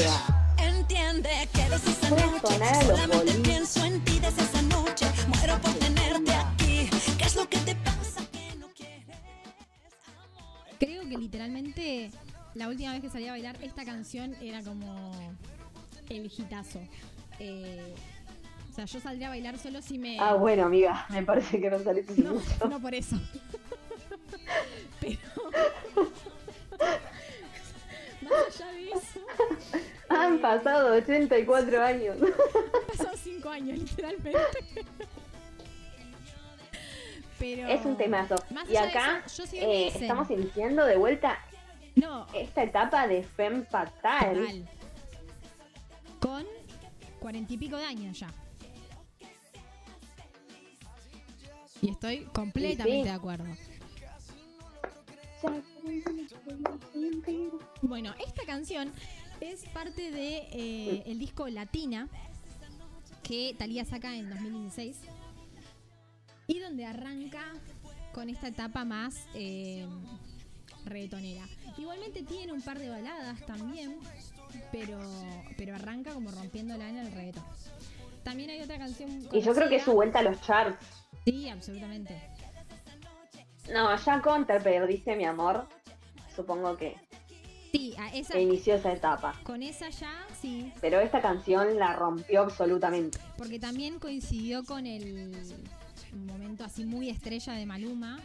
Entiende que desde esa noche solamente pienso en ti desde esa noche. Muero por tenerte aquí. ¿Qué es lo que te pasa que no quieres? Creo que literalmente la última vez que salí a bailar esta canción era como el hitazo. Eh, o sea, yo saldría a bailar solo si me. Ah, bueno, amiga, me parece que no saliste hace no, mucho. no por eso. Pero. Más allá de eso, Han pasado 84 años. han pasado cinco años, literalmente. Pero. Es un temazo. Más Y acá eso, eh, estamos iniciando de vuelta No, esta etapa de Femme. Total. Con cuarenta y pico de años ya. Y estoy completamente de acuerdo. Bueno, esta canción es parte de eh, el disco Latina que Thalía saca en 2016 y donde arranca con esta etapa más eh. Igualmente tiene un par de baladas también, pero, pero arranca como rompiéndola en el reggaetón. También hay otra canción. Y yo creo que es su vuelta a los charts. Sí, absolutamente. No, ya con Te perdiste mi amor. Supongo que Sí, a esa, que inició esa etapa. con esa ya, sí, Pero esta canción la rompió absolutamente. porque también coincidió con el momento así muy estrella de Maluma.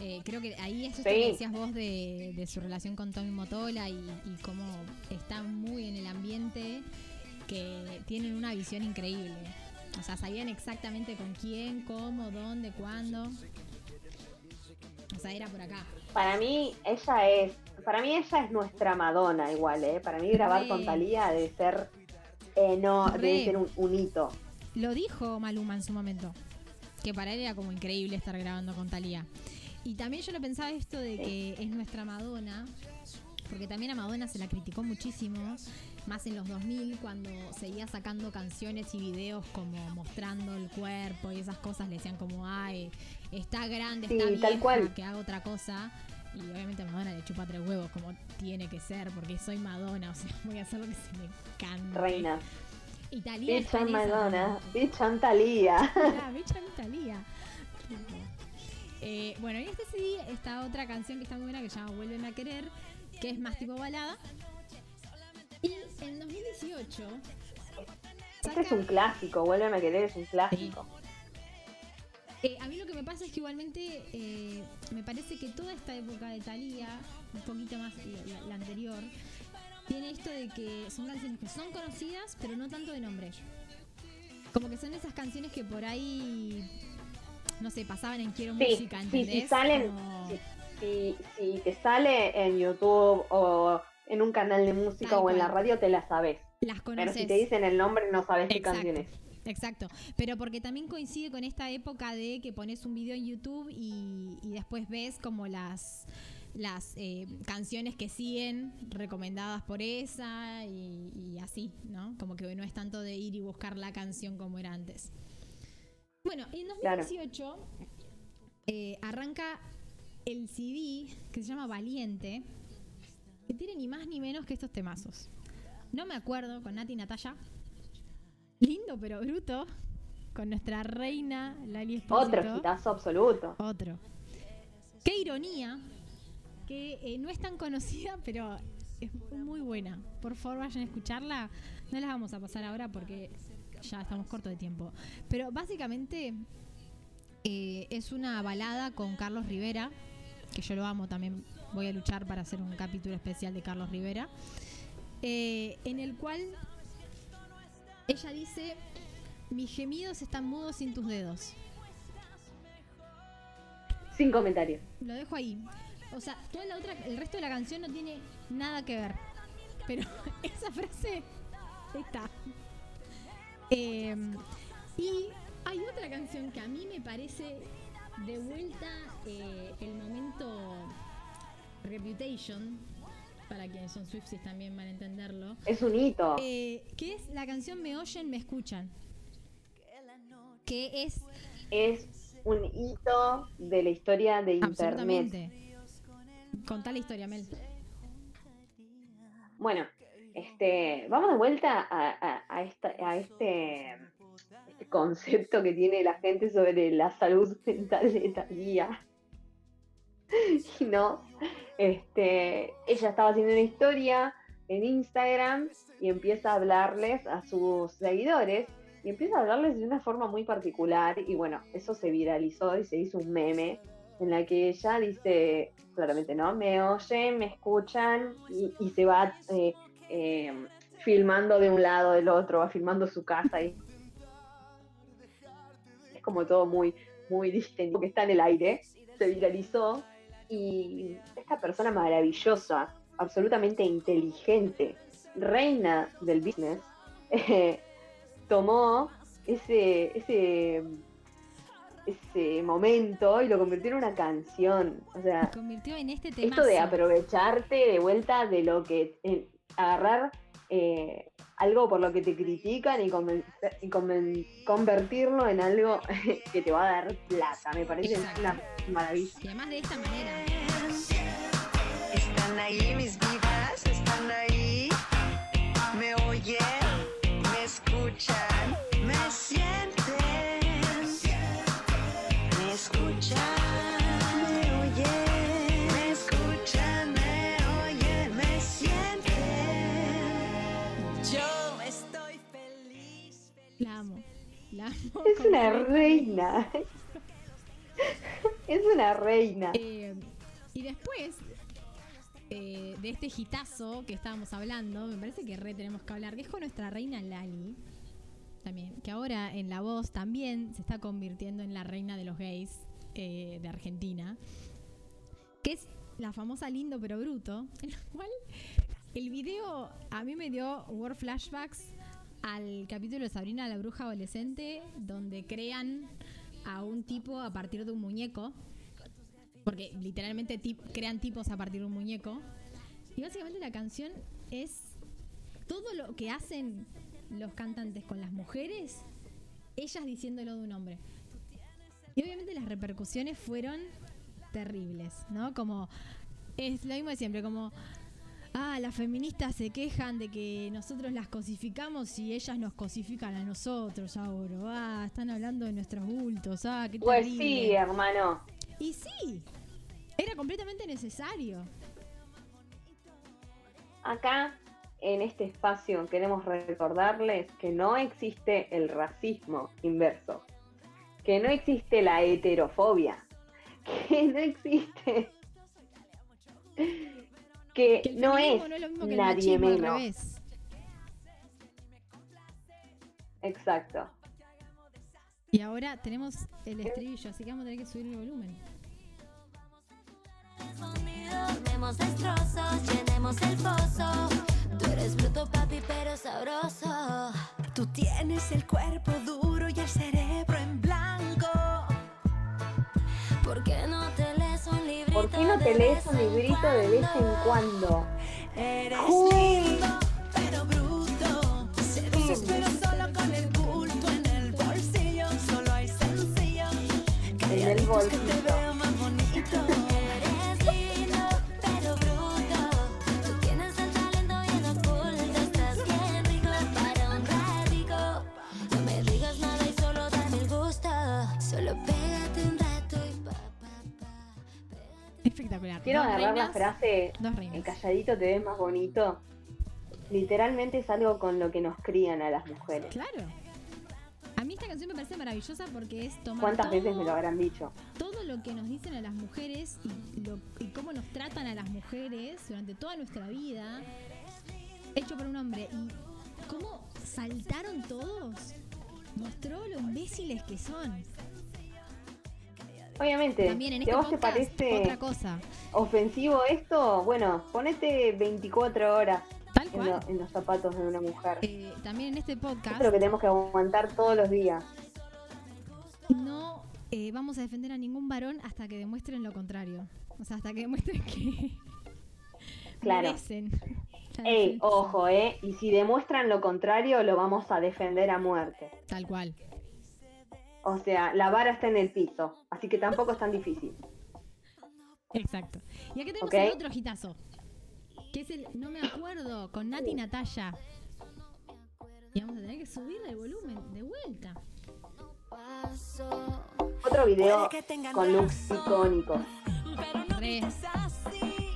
Eh, creo que ahí es esto Sí. que decías vos de, de su relación con Tommy Motola y, y cómo está muy en el ambiente, que tienen una visión increíble. O sea, sabían exactamente con quién, cómo, dónde, cuándo. O sea, era por acá. Para mí, ella es. Para mí, ella es nuestra Madonna, igual, ¿eh? Para mí, grabar Re. con Talía debe ser. eh, no, Re. debe ser un, un hito. Lo dijo Maluma en su momento, que para él era como increíble estar grabando con Thalía. Y también yo lo pensaba esto de que es nuestra Madonna, porque también a Madonna se la criticó muchísimo, más en los 2000, cuando seguía sacando canciones y videos como mostrando el cuerpo y esas cosas, le decían como, ay, está grande, Sí, está tal vieja, cual. que haga otra cosa. Y obviamente a Madonna le chupa tres huevos, como tiene que ser, porque soy Madonna, o sea, voy a hacer lo que se me cante. Reina. Y Thalía Bitch Madonna. Bitch Talía. En Italia. Eh, bueno, y este CD está otra canción que está muy buena que se llama Vuélveme a querer, que es más tipo balada. Y en 2018 Este es un clásico. Vuélveme a querer, es un clásico. Eh, a mí lo que me pasa es que igualmente eh, me parece que toda esta época de Thalía, un poquito más la- la anterior, tiene esto de que son canciones que son conocidas, pero no tanto de nombre. Como que son esas canciones que por ahí, no sé, pasaban en Quiero Sí, Música, sí, ¿entendés? si salen, Como- si, si, te sale en YouTube o en un canal de música Tal o en la radio, te la sabes. las Pero conoces. si te dicen el nombre, no sabes qué Exacto. canción es. Exacto, pero porque también coincide con esta época de que pones un video en YouTube y, y después ves como las las eh, canciones que siguen recomendadas por esa y, y así, ¿no? Como que no es tanto de ir y buscar la canción como era antes. Bueno, en Claro. 2018 eh, arranca el CD que se llama Valiente, que tiene ni más ni menos que estos temazos. No me acuerdo con Nati y Natalia. Lindo pero bruto. Con nuestra reina Lali Espósito. Otro hitazo absoluto. Otro. Qué ironía. Que eh, no es tan conocida, pero es muy buena. Por favor, vayan a escucharla. No las vamos a pasar ahora porque ya estamos cortos de tiempo. Pero básicamente eh, es una balada con Carlos Rivera, que yo lo amo también. Voy a luchar para hacer un capítulo especial de Carlos Rivera. eh, en el cual ella dice: Mis gemidos están mudos sin tus dedos. Sin comentarios. Lo dejo ahí. O sea, toda la otra, el resto de la canción no tiene nada que ver. Pero esa frase está. Eh, y hay otra canción que a mí me parece de vuelta eh, el momento Reputation, para quienes son Swifties también van a entenderlo, Es un hito. eh, que es la canción Me oyen, me escuchan. Que es Es un hito de la historia de Internet. Contá la historia, Mel. Bueno, este, vamos de vuelta a, a- a esta- a este, este concepto que tiene la gente sobre la salud mental de Talía. Y no, este, ella estaba haciendo una historia en Instagram y empieza a hablarles a sus seguidores y empieza a hablarles de una forma muy particular y bueno, eso se viralizó y se hizo un meme en la que ella dice, claramente, ¿no? Me oyen, me escuchan y, y se va eh, eh, filmando de un lado del otro, va filmando su casa y es como todo muy, muy distinto que está en el aire, se viralizó y esta persona maravillosa, absolutamente inteligente, reina del business, eh, tomó ese, ese, ese momento y lo convirtió en una canción. O sea, Se convirtió en este tema. esto de aprovecharte de vuelta de lo que eh, agarrar eh, algo por lo que te critican y, conven- y conven- convertirlo en algo que te va a dar plata. Me parece Exacto. una maravilla. Y además de esta manera. Están ahí mis vidas, están ahí. Me oyen, me escuchan, Es una reina. Es una reina. Eh, y después eh, de este hitazo que estábamos hablando, me parece que re tenemos que hablar, que es con nuestra reina Lali. También, que ahora en la voz también se está convirtiendo en la reina de los gays eh, de Argentina. Que es la famosa Lindo pero Bruto. En la cual el video a mí me dio word flashbacks al capítulo de Sabrina la bruja adolescente, donde crean a un tipo a partir de un muñeco. Porque literalmente crean tipos a partir de un muñeco. Y básicamente la canción es todo lo que hacen los cantantes con las mujeres, ellas diciéndolo de un hombre. Y obviamente las repercusiones fueron terribles, ¿no? Como es lo mismo de siempre, como ah, las feministas se quejan de que nosotros las cosificamos y ellas nos cosifican a nosotros ahora. Ah, están hablando de nuestros bultos. Ah, qué Pues terrible. sí, hermano. Y sí, era completamente necesario. Acá, en este espacio, queremos recordarles que no existe el racismo inverso, que no existe la heterofobia, que no existe, que, no es, no es lo mismo que el nadie al menos. revés. Exacto. Y ahora tenemos el estribillo, así que vamos a tener que subir el volumen. Comemos destrozos, llenemos el pozo. Tú eres bruto, papi, pero sabroso. Tú tienes el cuerpo duro y el cerebro en blanco. Qué no te lees un librito de vez en cuando? Uy. el bulto en el bolsillo. Solo Espectacular. Quiero Dos agarrar la reinas, frase, Dos el calladito te ves más bonito. Literalmente es algo con lo que nos crían a las mujeres. Claro. canción me parece maravillosa porque es tomar ¿Cuántas todo, veces me lo habrán dicho? todo lo que nos dicen a las mujeres y, lo- y cómo nos tratan a las mujeres durante toda nuestra vida, hecho por un hombre. Y cómo saltaron todos, mostró lo imbéciles que son. Obviamente, También en si este vos te parece otra cosa. ofensivo esto, bueno, ponete 24 horas Tal en, cual. lo- en los zapatos de una mujer. Eh, también en este podcast lo que tenemos que aguantar todos los días. no eh, vamos a defender a ningún varón hasta que demuestren lo contrario. O sea, hasta que demuestren que Claro. merecen. Ey, ojo, ¿eh? Y si demuestran lo contrario, lo vamos a defender a muerte. Tal cual. O sea, la vara está en el piso, así que tampoco es tan difícil. Exacto. Y acá tenemos el otro hitazo. Que es el No me acuerdo con Nati y Natalia. Y vamos a tener que subirle el volumen de vuelta. Otro video con looks icónicos. Pero no Re. vives así.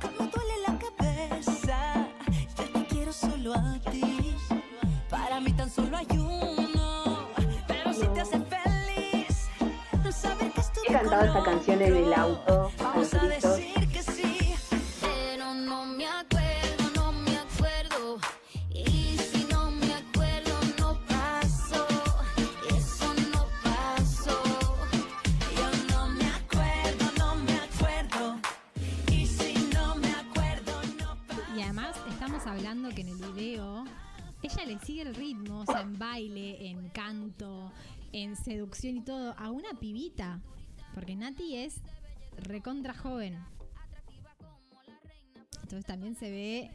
Como duele la cabeza. Yo te quiero solo a ti. Para mí tan solo hay uno. He cantado esta canción en el auto, Vamos a decir que sí. Pero no me acuerdo, no me acuerdo. Y si no me acuerdo, no pasó. Eso no pasó. Yo no me acuerdo, no me acuerdo. Y si no me acuerdo, no pasa. Y además estamos hablando que en el video ella le sigue el ritmo, o sea, en baile, en canto, en seducción y todo, a una pibita. Porque Nati es recontra joven. Entonces también se ve...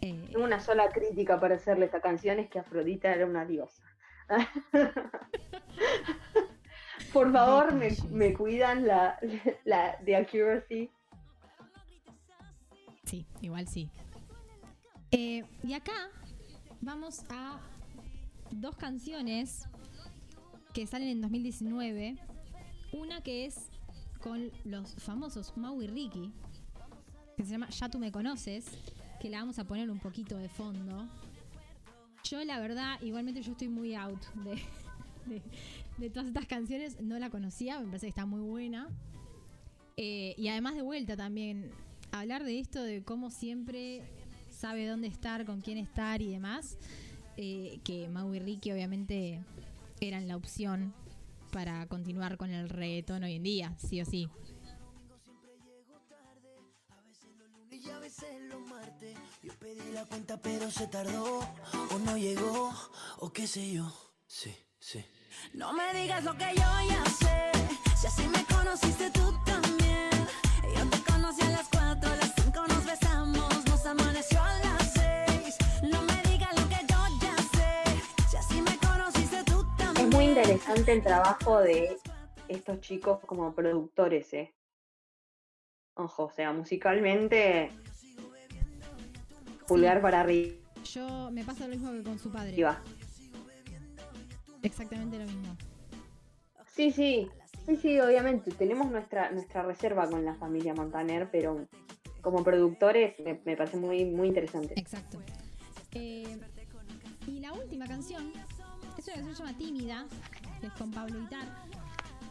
eh, Tengo una sola crítica para hacerle esta canción, es que Afrodita era una diosa. Por favor, me, me cuidan la, la de accuracy. Sí, igual sí. Eh, y acá vamos a dos canciones que salen en 2019. Una que es con los famosos Mau y Ricky, que se llama Ya tú me conoces, que la vamos a poner un poquito de fondo. Yo la verdad, igualmente yo estoy muy out de, de- todas estas canciones, no la conocía, me parece que está muy buena. Eh, y además de vuelta también, hablar de esto, de cómo siempre sabe dónde estar, con quién estar y demás, eh, que Mau y Ricky obviamente eran la opción para continuar con el reggaetón hoy en día, sí o sí. Y a veces los martes yo pedí la cuenta pero se tardó o no llegó o qué sé yo. Sí, sí. No me digas lo que yo ya sé. Si así me conociste tú también. Yo te conocí a las 4, a las interesante el trabajo de estos chicos como productores, ¿eh? Ojo, o sea, musicalmente, pulgar para arriba. Yo me pasa lo mismo que con su padre. Exactamente lo mismo. Sí, sí, sí, sí, obviamente. Tenemos nuestra, nuestra reserva con la familia Montaner, pero como productores me, me parece muy, muy interesante. Exacto. Eh, y la última canción una canción que se llama Tímida, que es con Pablo Vitar,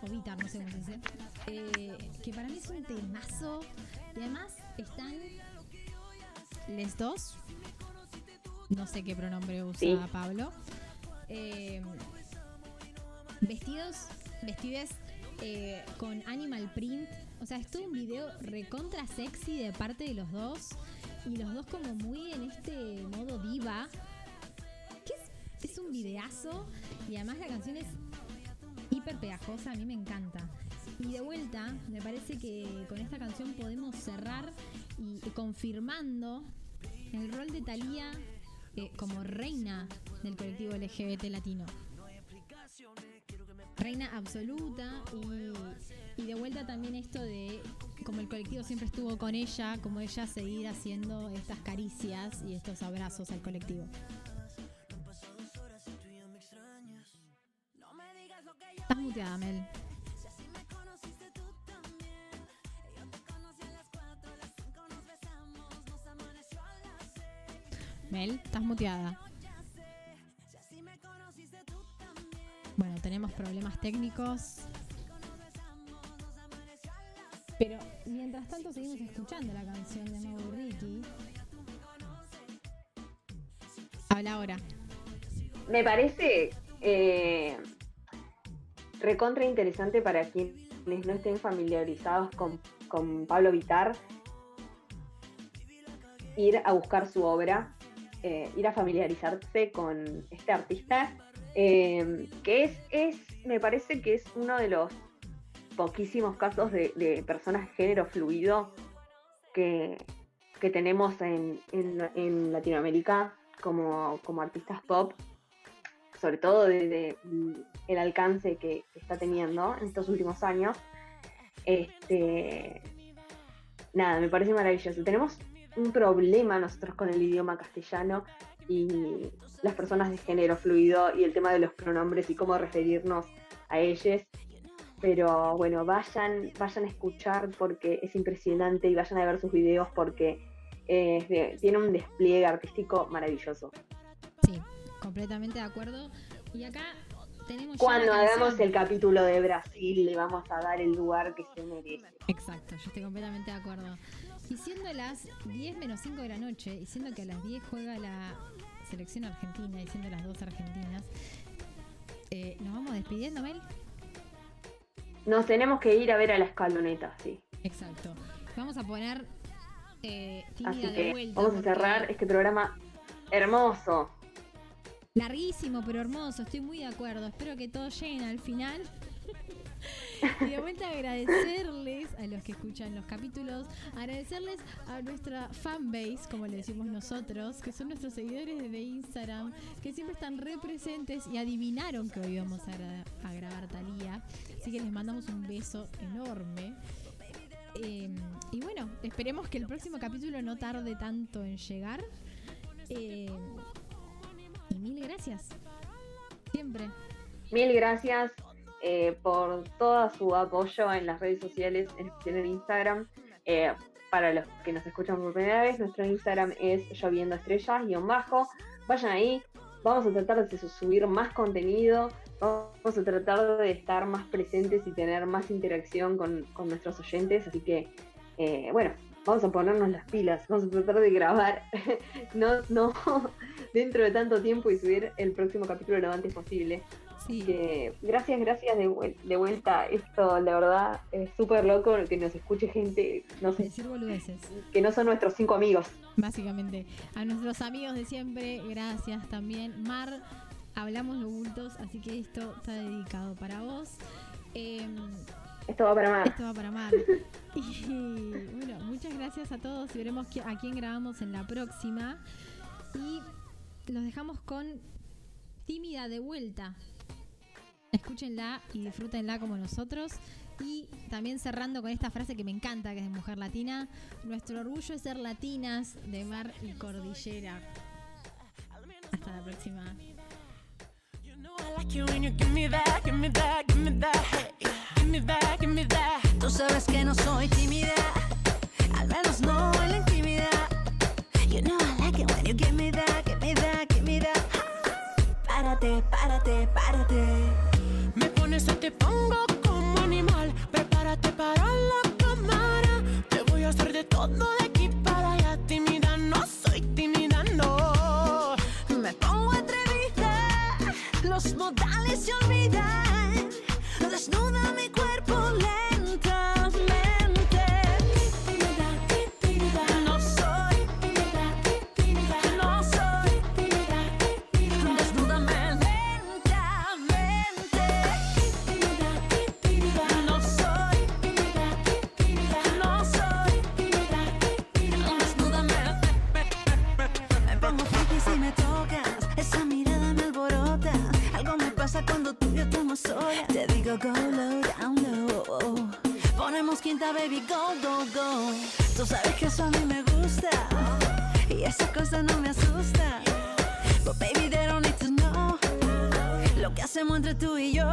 o Vitar, no sé cómo se dice, eh, que para mí es un temazo. Y además están les dos, no sé qué pronombre usa Sí. Pablo, eh, vestidos, vestides eh, con animal print. O sea, es todo un video recontra sexy de parte de los dos. Y los dos como muy en este modo diva. Es, un videazo. Y además la canción es hiper pegajosa. A mí me encanta. Y de vuelta, me parece que con esta canción podemos cerrar y, y confirmando el rol de Thalía eh, como reina del colectivo LGBT latino. Reina absoluta y, y de vuelta también esto de como el colectivo siempre estuvo con ella, como ella seguir haciendo estas caricias y estos abrazos al colectivo. Las 6. Mel, estás muteada. Tú también. problemas técnicos. Pero mientras tanto seguimos escuchando la canción de Mau Ricky. Habla ahora. Me parece eh, recontra interesante para quienes no estén familiarizados con, con Pablo Vitar ir a buscar su obra, eh, ir a familiarizarse con este artista, eh, que es, es, me parece que es uno de los poquísimos casos de, de personas de género fluido que, que tenemos en, en- en Latinoamérica como, como artistas pop, sobre todo desde mm, el alcance que, está teniendo en estos últimos años. Este, nada, me parece maravilloso. Tenemos un problema nosotros con el idioma castellano y las personas de género fluido y el tema de los pronombres y cómo referirnos a ellos. Pero bueno, vayan, vayan a escuchar porque es impresionante y vayan a ver sus videos porque eh, tiene un despliegue artístico maravilloso. Completamente de acuerdo. Y acá tenemos Cuando hagamos el capítulo de Brasil le vamos a dar el lugar que se merece. Exacto, yo estoy completamente de acuerdo. Y siendo las 10 menos 5 de la noche, y siendo que a las 10 juega la selección argentina, y siendo las dos argentinas, eh, ¿nos vamos despidiendo, Mel? Nos tenemos que ir a ver a la escaloneta, sí. Exacto. Vamos a poner eh, tímida Así de que vuelta. vamos a cerrar este programa hermoso. Larguísimo, pero hermoso. Estoy muy de acuerdo. Espero que todos lleguen al final. Y de vuelta agradecerles a los que escuchan los capítulos, agradecerles a nuestra fanbase, como le decimos nosotros, que son nuestros seguidores de Instagram, que siempre están re presentes y adivinaron que hoy íbamos a, gra- a grabar Talía. Así que les mandamos un beso enorme. Eh, y bueno, esperemos que el próximo capítulo no tarde tanto en llegar. Eh, y mil gracias. Siempre. Mil gracias eh, por todo su apoyo en las redes sociales, en especial en Instagram. Eh, para los que nos escuchan por primera vez, nuestro Instagram es lloviendo estrellas bajo. Vayan ahí, vamos a tratar de su- subir más contenido, vamos a tratar de estar más presentes y tener más interacción con, con nuestros oyentes. Así que, eh, bueno, vamos a ponernos las pilas, vamos a tratar de grabar no, no dentro de tanto tiempo y subir el próximo capítulo lo antes posible. Sí. Que gracias, gracias de, vuel- de vuelta. Esto, la verdad, es súper loco que nos escuche gente, no sé, Decir boludeces, que no son nuestros cinco amigos. básicamente. A nuestros amigos de siempre, gracias también. Mar, hablamos de bultos, así que esto está dedicado para vos. Em, Esto va para más. Esto va para Mar. Y bueno, muchas gracias a todos y veremos a quién grabamos en la próxima. Y los dejamos con Tímida de vuelta. Escúchenla y disfrútenla como nosotros. Y también cerrando con esta frase que me encanta, que es de Mujer Latina. Nuestro orgullo es ser latinas de mar y cordillera. Hasta la próxima. Me that, give me that. Tú sabes que no soy tímida, al menos no en la intimidad. You know I like it when you give me that, give me that, give me that. Párate, párate, párate. Me pones y te pongo como animal. Prepárate para la go low, down low. Ponemos quinta, baby, go, go, go. Tú sabes que eso a mí me gusta. Y esa cosa no me asusta. But baby, they don't need to know. Lo que hacemos entre tú y yo.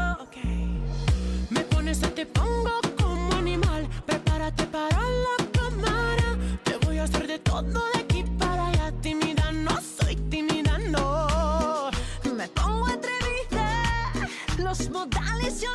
Me pones o te pongo como animal. Prepárate para la cámara. Te voy a hacer de todo de aquí para allá. Tímida, no soy tímida, no. Me pongo atrevida. Los modales yo